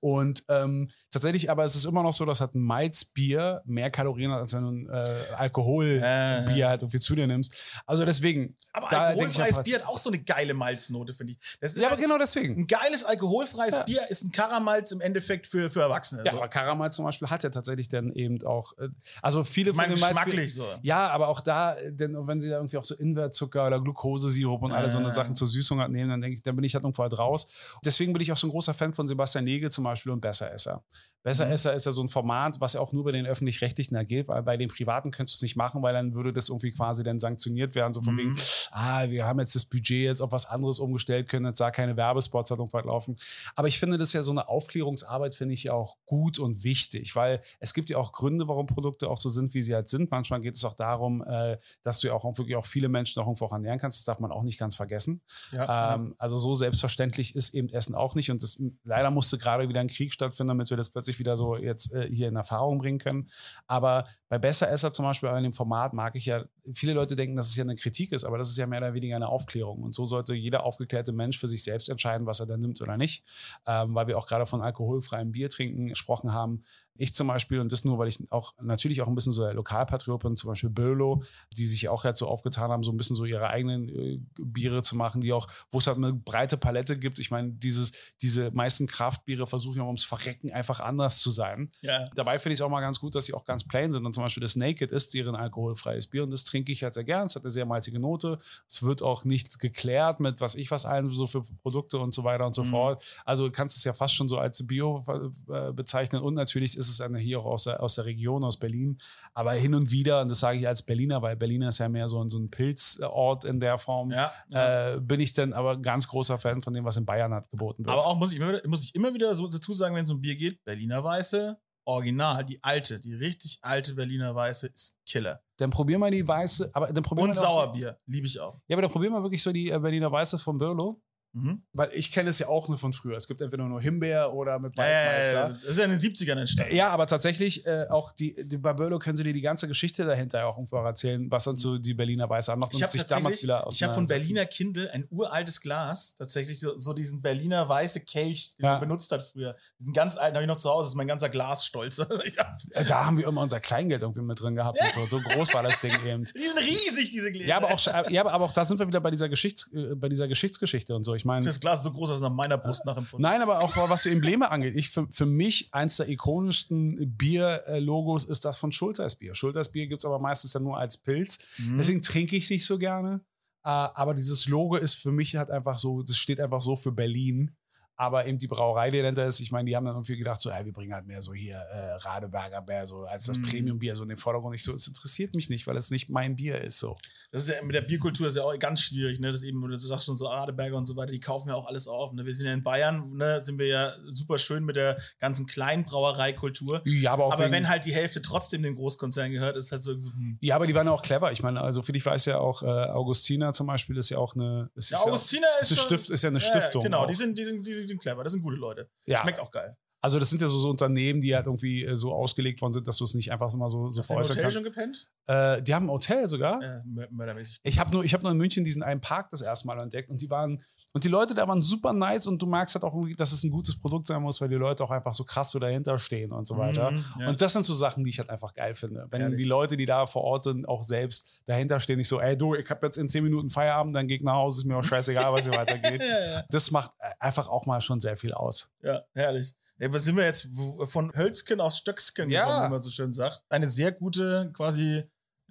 Und ähm, tatsächlich, aber es ist immer noch so, dass halt ein Malzbier mehr Kalorien hat, als wenn du ein äh, Alkoholbier Äh. halt irgendwie zu dir nimmst. Also deswegen. Aber da ich alkoholfreies ja, Bier hat auch so eine geile Malznote, finde ich. Das ist Ja, aber halt genau deswegen. ein geiles alkoholfreies Ja. Bier ist ein Karamalz im Endeffekt für, für Erwachsene. Ja, so. aber Karamell zum Beispiel hat ja tatsächlich dann eben auch, äh, also viele ich meine, den Malzbier- geschmacklich so. Ja, aber auch da, äh, denn wenn sie da irgendwie auch so Invertzucker oder Glukosesirup und alle so eine Äh. Sachen zur Süßung halt nehmen, dann denke ich, dann bin ich halt irgendwo halt raus. Deswegen bin ich auch so ein großer Fan von Sebastian Nege zum Beispiel und Besseresser. Besseresser ist ja so ein Format, was ja auch nur bei den öffentlich-rechtlichen ergeht, weil bei den privaten könntest du es nicht machen, weil dann würde das irgendwie quasi dann sanktioniert werden, so von Mhm. wegen, ah, wir haben jetzt das Budget jetzt auf was anderes umgestellt, können jetzt da keine Werbespots halt irgendwo halt laufen. Aber ich finde das ja so eine Aufklärungsarbeit, finde ich ja auch gut und wichtig, weil es gibt ja auch Gründe, warum Produkte auch so sind, wie sie halt sind. Manchmal geht es auch darum, äh, dass du ja auch wirklich auch viele Menschen auch irgendwo auch ernähren kannst. Das darf man auch nicht ganz vergessen. Ja, Ähm, also so selbstverständlich ist eben Essen auch nicht. Und das, leider musste gerade wieder ein Krieg stattfinden, damit wir das plötzlich wieder so jetzt äh, hier in Erfahrung bringen können. Aber bei Besseresser zum Beispiel, bei dem Format mag ich ja, viele Leute denken, dass es ja eine Kritik ist, aber das ist ja mehr oder weniger eine Aufklärung. Und so sollte jeder aufgeklärte Mensch für sich selbst entscheiden, was er da nimmt oder nicht. Ähm, weil wir auch gerade von alkoholfreiem Bier trinken gesprochen haben. Ich zum Beispiel, und das nur, weil ich auch natürlich auch ein bisschen so der Lokalpatriot bin, zum Beispiel Bölo, die sich auch jetzt so aufgetan haben, so ein bisschen so ihre eigenen äh, Biere zu machen, die auch, wo es halt eine breite Palette gibt. Ich meine, dieses, diese meisten Kraftbiere versuchen ja ums Verrecken einfach anders zu sein. ja. Dabei finde ich es auch mal ganz gut, dass sie auch ganz plain sind. Und zum Beispiel das Naked ist deren alkoholfreies Bier und das trinke ich halt sehr gern. Es hat eine sehr malzige Note. Es wird auch nicht geklärt mit was ich was allen so für Produkte und so weiter und so Mhm. fort. Also du kannst es ja fast schon so als Bio äh, bezeichnen. Und natürlich ist es eine hier auch aus der, aus der Region, aus Berlin. Aber hin und wieder, und das sage ich als Berliner, weil Berlin ist ja mehr so ein, so ein Pilzort in der Form, Ja, ja. Äh, bin ich dann aber ganz großer Fan von dem, was in Bayern hat geboten wird. Aber auch muss ich, immer, wieder- muss ich immer wieder so dazu sagen, wenn es um Bier geht, Berliner Weiße, original, die alte, die richtig alte Berliner Weiße ist Killer. dann probier mal die weiße, aber dann probier Und mal Sauerbier, liebe ich auch. Ja, aber dann probieren wir wirklich so die äh, Berliner Weiße von Birlo. Mhm. Weil ich kenne es ja auch nur von früher. Es gibt entweder nur Himbeer oder mit Waldmeister. das ist ja in den 70ern entstanden. Ja, aber tatsächlich äh, auch die, die bei Birlo können sie dir die ganze Geschichte dahinter auch irgendwo erzählen, was dann so die Berliner Weiße anmacht Ich habe sich tatsächlich, ich habe von. Berliner Kindle ein uraltes Glas, tatsächlich so, so diesen Berliner weiße Kelch, den Ja. man benutzt hat früher. Diesen ganz alten habe ich noch zu Hause, das ist mein ganzer Glasstolz. ja. Äh, Da haben wir immer unser Kleingeld irgendwie mit drin gehabt. Und so. so groß war das Ding eben. Die sind riesig, diese Gläser. Ja aber, auch, ja, aber auch da sind wir wieder bei dieser, Geschichts, äh, bei dieser Geschichtsgeschichte und so. Ich meine, Das Glas ist so groß, dass es nach meiner Brust nachempfunden Nein, aber auch was die Embleme angeht. Ich, für, für mich eins der ikonischsten Bier-Logos ist das von Schulters Bier. Schulters Bier gibt es aber meistens ja nur als Pilz. Mhm. Deswegen trinke ich es nicht so gerne. Äh, aber dieses Logo ist für mich halt einfach so, das steht einfach so für Berlin. Aber eben die Brauerei, die dahinter ist, ich meine, die haben dann irgendwie gedacht, so, ey, wir bringen halt mehr so hier äh, Radeberger Bier, so als das Mhm. Premium-Bier so in den Vordergrund. Ich so, es interessiert mich nicht, weil es nicht mein Bier ist. So. Das ist ja mit der Bierkultur ist ja auch ganz schwierig, ne? Das eben, du sagst schon so Adeberger und so weiter, die kaufen ja auch alles auf. Ne? Wir sind ja in Bayern, ne, sind wir ja super schön mit der ganzen Kleinbrauereikultur. Ja, aber auch Aber wenn halt die Hälfte trotzdem dem Großkonzern gehört, ist halt so. hm. Ja, aber die waren ja auch clever. Ich meine, also für dich weiß ja auch, äh, Augustina zum Beispiel ist ja auch eine. Ist, Ja, ist Augustiner ja ist, ist, Stift, ist ja eine Ja, Stiftung. Genau, auch. die sind, die, sind, die sind clever, das sind gute Leute. Ja. Schmeckt auch geil. Also das sind ja so, so Unternehmen, die halt irgendwie äh, so ausgelegt worden sind, dass du es nicht einfach immer so, so Hast du im veräußern Hotel kannst. schon gepennt? Äh, die haben ein Hotel sogar. Ja, mör- mördermäßig. Ich habe nur, ich hab nur in München diesen einen Park das erste Mal entdeckt und die waren, und die Leute da waren super nice und du merkst halt auch irgendwie, dass es ein gutes Produkt sein muss, weil die Leute auch einfach so krass so dahinter stehen und so weiter. Mhm, ja. Und das sind so Sachen, die ich halt einfach geil finde. Wenn Ehrlich. die Leute, die da vor Ort sind, auch selbst dahinter stehen, nicht so, ey du, ich habe jetzt in 10 Minuten Feierabend, dann geh ich nach Hause, ist mir auch scheißegal, was hier weitergeht. Ja, ja. Das macht äh, einfach auch mal schon sehr viel aus. Ja, herrlich. Ja, was sind wir jetzt von Hölzken aus Stöcksken Ja. gekommen, wie man so schön sagt. Eine sehr gute, quasi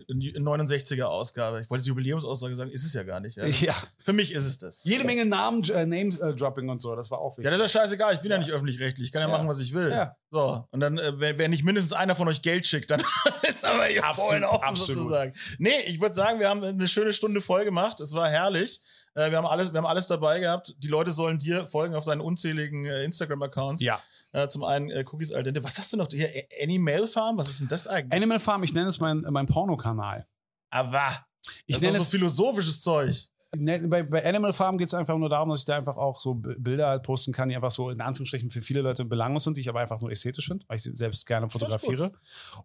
69er-Ausgabe. Ich wollte jetzt Jubiläumsaussage sagen, ist es ja gar nicht. Ja. Ja. Für mich ist es das. Jede Menge Namen, äh, Names-Dropping und so, das war auch Ja, wichtig. das ist ja scheißegal, ich bin ja, nicht öffentlich-rechtlich, ich kann ja, Ja. machen, was ich will. Ja. So, und dann, äh, wenn, wenn nicht mindestens einer von euch Geld schickt, dann ist aber hier Absolut, offen absolut. sozusagen. Nee, ich würde sagen, wir haben eine schöne Stunde voll gemacht, es war herrlich. Äh, wir, haben alles, wir haben alles dabei gehabt. Die Leute sollen dir folgen auf deinen unzähligen äh, Instagram-Accounts. ja. Äh, zum einen äh, Cookies al dente. Was hast du noch? Hier, Animal Farm? Was ist denn das eigentlich? Animal Farm, ich nenne es mein, mein Pornokanal. Aber. Ich das nenne ist so philosophisches Zeug. Ne, bei, bei Animal Farm geht es einfach nur darum, dass ich da einfach auch so Bilder halt posten kann, die einfach so in Anführungsstrichen für viele Leute belanglos sind, die ich aber einfach nur ästhetisch finde, weil ich sie selbst gerne fotografiere.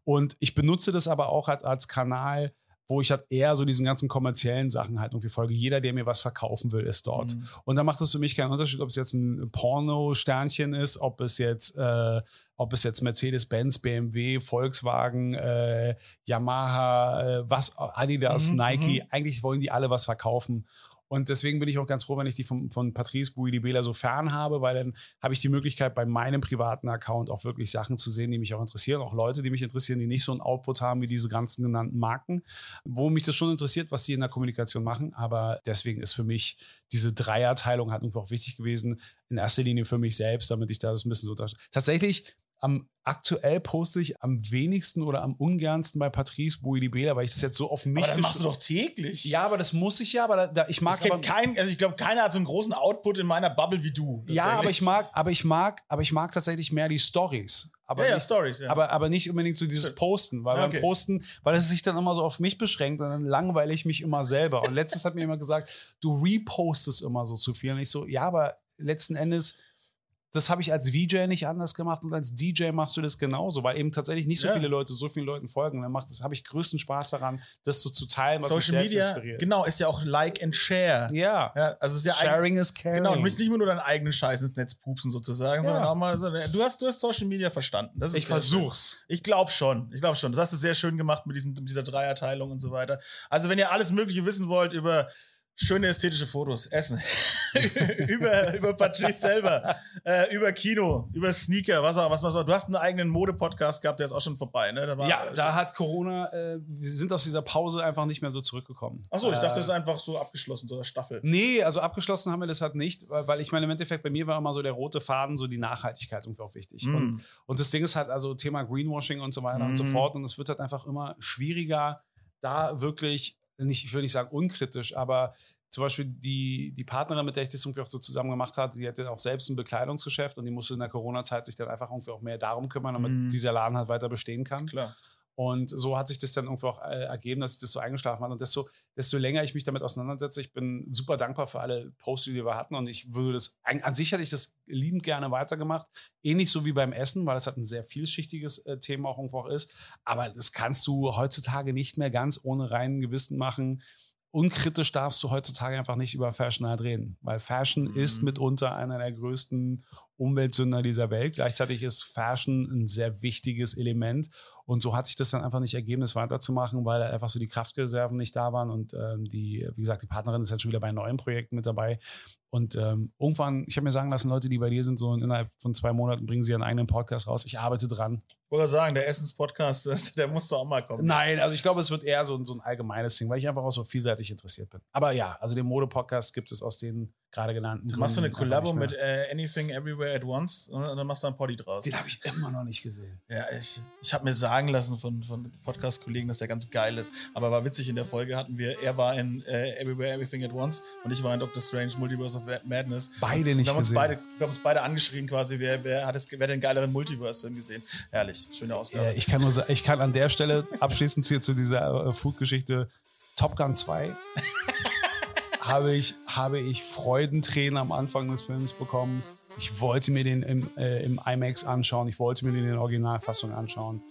Und ich benutze das aber auch als, als Kanal, wo ich halt eher so diesen ganzen kommerziellen Sachen halt irgendwie folge. Jeder, der mir was verkaufen will, ist dort. Mhm. Und da macht es für mich keinen Unterschied, ob es jetzt ein Porno-Sternchen ist, ob es jetzt, äh, ob es jetzt Mercedes-Benz, BMW, Volkswagen, äh, Yamaha, äh, was, Adidas, Mhm, Nike, eigentlich wollen die alle was verkaufen. Und deswegen bin ich auch ganz froh, wenn ich die von, von Patrice Bouilly-Bela so fern habe, weil dann habe ich die Möglichkeit, bei meinem privaten Account auch wirklich Sachen zu sehen, die mich auch interessieren. Auch Leute, die mich interessieren, die nicht so einen Output haben wie diese ganzen genannten Marken, wo mich das schon interessiert, was sie in der Kommunikation machen. Aber deswegen ist für mich diese Dreierteilung halt irgendwo auch wichtig gewesen. In erster Linie für mich selbst, damit ich da das ein bisschen so. Tatsächlich am aktuell poste ich am wenigsten oder am ungernsten bei Patrice Bouilly-Bela, weil ich das jetzt so auf mich Aber das machst du doch täglich. ja, aber das muss ich ja, aber da, da, ich mag aber, kein, also ich glaube, keiner hat so einen großen Output in meiner Bubble wie du. ja, aber ich mag, aber ich mag, aber ich mag tatsächlich mehr die Stories. Aber, Ja, ja, nicht, Stories, ja. aber, aber nicht unbedingt so dieses. Posten, weil Ja, beim okay. Posten, weil es sich dann immer so auf mich beschränkt und dann langweile ich mich immer selber. Und letztens hat mir jemand gesagt, du repostest immer so zu viel. Und ich so, ja, aber letzten Endes, das habe ich als VJ nicht anders gemacht und als DJ machst du das genauso, weil eben tatsächlich nicht so Ja. viele Leute so vielen Leuten folgen. Und dann macht das, habe ich größten Spaß daran, das so zu teilen, was mich Social selbst Media, inspiriert. genau, ist ja auch Like and Share. Ja. Ja, also es ist ja Sharing is caring. Genau, und nicht nur nur deinen eigenen Scheiß ins Netz pupsen sozusagen, Ja. sondern auch mal so, du hast, du hast Social Media verstanden. Das Ich sehr schön. versuch's. Ich glaube schon. Ich glaube schon. Das hast du sehr schön gemacht mit, diesen, mit dieser Dreierteilung und so weiter. Also, wenn ihr alles Mögliche wissen wollt über schöne ästhetische Fotos, Essen, über, über Patrice selber, äh, über Kino, über Sneaker, was auch was, was auch. Du hast einen eigenen Mode-Podcast gehabt, der ist auch schon vorbei, ne? War, Ja, da hat Corona, äh, wir sind aus dieser Pause einfach nicht mehr so zurückgekommen. Achso, ich dachte, das äh, ist einfach so abgeschlossen, so eine Staffel. Nee, also abgeschlossen haben wir das halt nicht, weil, weil ich meine, im Endeffekt bei mir war immer so der rote Faden, so die Nachhaltigkeit irgendwie auch wichtig. Mm. Und, und das Ding ist halt also Thema Greenwashing und so weiter und so Mhm. fort. Und es wird halt einfach immer schwieriger, da wirklich, nicht, ich will nicht sagen unkritisch, aber zum Beispiel die, die Partnerin, mit der ich das irgendwie auch so zusammen gemacht habe, die hatte auch selbst ein Bekleidungsgeschäft und die musste in der Corona-Zeit sich dann einfach irgendwie auch mehr darum kümmern, damit Mhm. dieser Laden halt weiter bestehen kann. Klar. Und so hat sich das dann irgendwie auch äh, ergeben, dass ich das so eingeschlafen hat. Und desto, desto länger ich mich damit auseinandersetze, ich bin super dankbar für alle Posts, die wir hatten. Und ich würde das, an, sich hätte ich das liebend gerne weitergemacht. Ähnlich so wie beim Essen, weil es halt ein sehr vielschichtiges äh, Thema auch irgendwo auch ist. Aber das kannst du heutzutage nicht mehr ganz ohne reinen Gewissen machen. Unkritisch darfst du heutzutage einfach nicht über Fashion halt reden, weil Fashion Mhm. ist mitunter einer der größten Umweltsünder dieser Welt. Gleichzeitig ist Fashion ein sehr wichtiges Element. Und so hat sich das dann einfach nicht ergeben, das weiterzumachen, weil einfach so die Kraftreserven nicht da waren. Und ähm, die, wie gesagt, die Partnerin ist jetzt schon wieder bei neuen Projekten mit dabei. Und ähm, irgendwann, ich habe mir sagen lassen, Leute, die bei dir sind, so innerhalb von zwei Monaten bringen sie ihren eigenen Podcast raus. Ich arbeite dran. Wollte sagen, der Essens-Podcast, der muss doch auch mal kommen. Nein, also ich glaube, es wird eher so, ein- so ein allgemeines Ding, weil ich einfach auch so vielseitig interessiert bin. Aber ja, also den Mode-Podcast gibt es aus den gerade genannten Machst du eine Gründen Kollabo mit äh, Anything Everywhere at Once und dann machst du einen Poddy draus. Den habe ich immer noch nicht gesehen. Ja, ich, ich habe mir sagen lassen von, von Podcast-Kollegen, dass der ganz geil ist. Aber war witzig, in der Folge hatten wir, er war in äh, Everywhere Everything at Once und ich war in Doctor Strange Multiverse of Madness. Beide Wir nicht haben, uns gesehen. beide, wir haben uns beide angeschrien quasi, wer, wer hat es, wer den geileren Multiverse-Film gesehen. Herrlich, schöne Ausgabe. Äh, ich kann nur ich kann an der Stelle abschließend hier zu dieser äh, Food-Geschichte Top Gun 2 habe ich, habe ich Freudentränen am Anfang des Films bekommen, Ich wollte mir den im, äh, im IMAX anschauen, ich wollte mir den in der Originalfassung anschauen.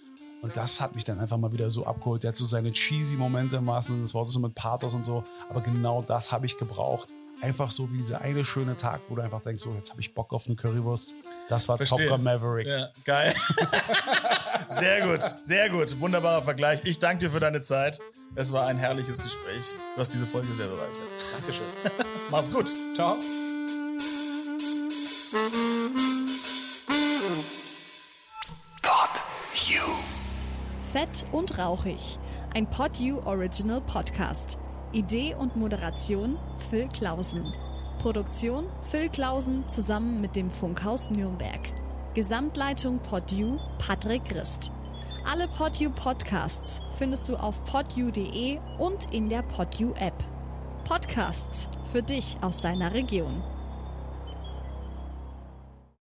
Und das hat mich dann einfach mal wieder so abgeholt. Der hat so seine cheesy Momente im wahrsten Sinne des Wortes, so mit Pathos und so. Aber genau das habe ich gebraucht. Einfach so wie dieser eine schöne Tag, wo du einfach denkst, so, jetzt habe ich Bock auf eine Currywurst. Das war Verstehe. Top Gun Maverick. Ja, geil. sehr gut, sehr gut. Wunderbarer Vergleich. Ich danke dir für deine Zeit. Es war ein herrliches Gespräch. Du hast diese Folge sehr bereichert. Dankeschön. Mach's gut. Ciao. Pod You. Fett und rauchig. Ein PodU Original Podcast. Idee und Moderation Phil Klausen. Produktion Phil Klausen zusammen mit dem Funkhaus Nürnberg. Gesamtleitung PodU Patrick Christ. Alle PodU Podcasts findest du auf podu.de und in der PodU App. Podcasts für dich aus deiner Region.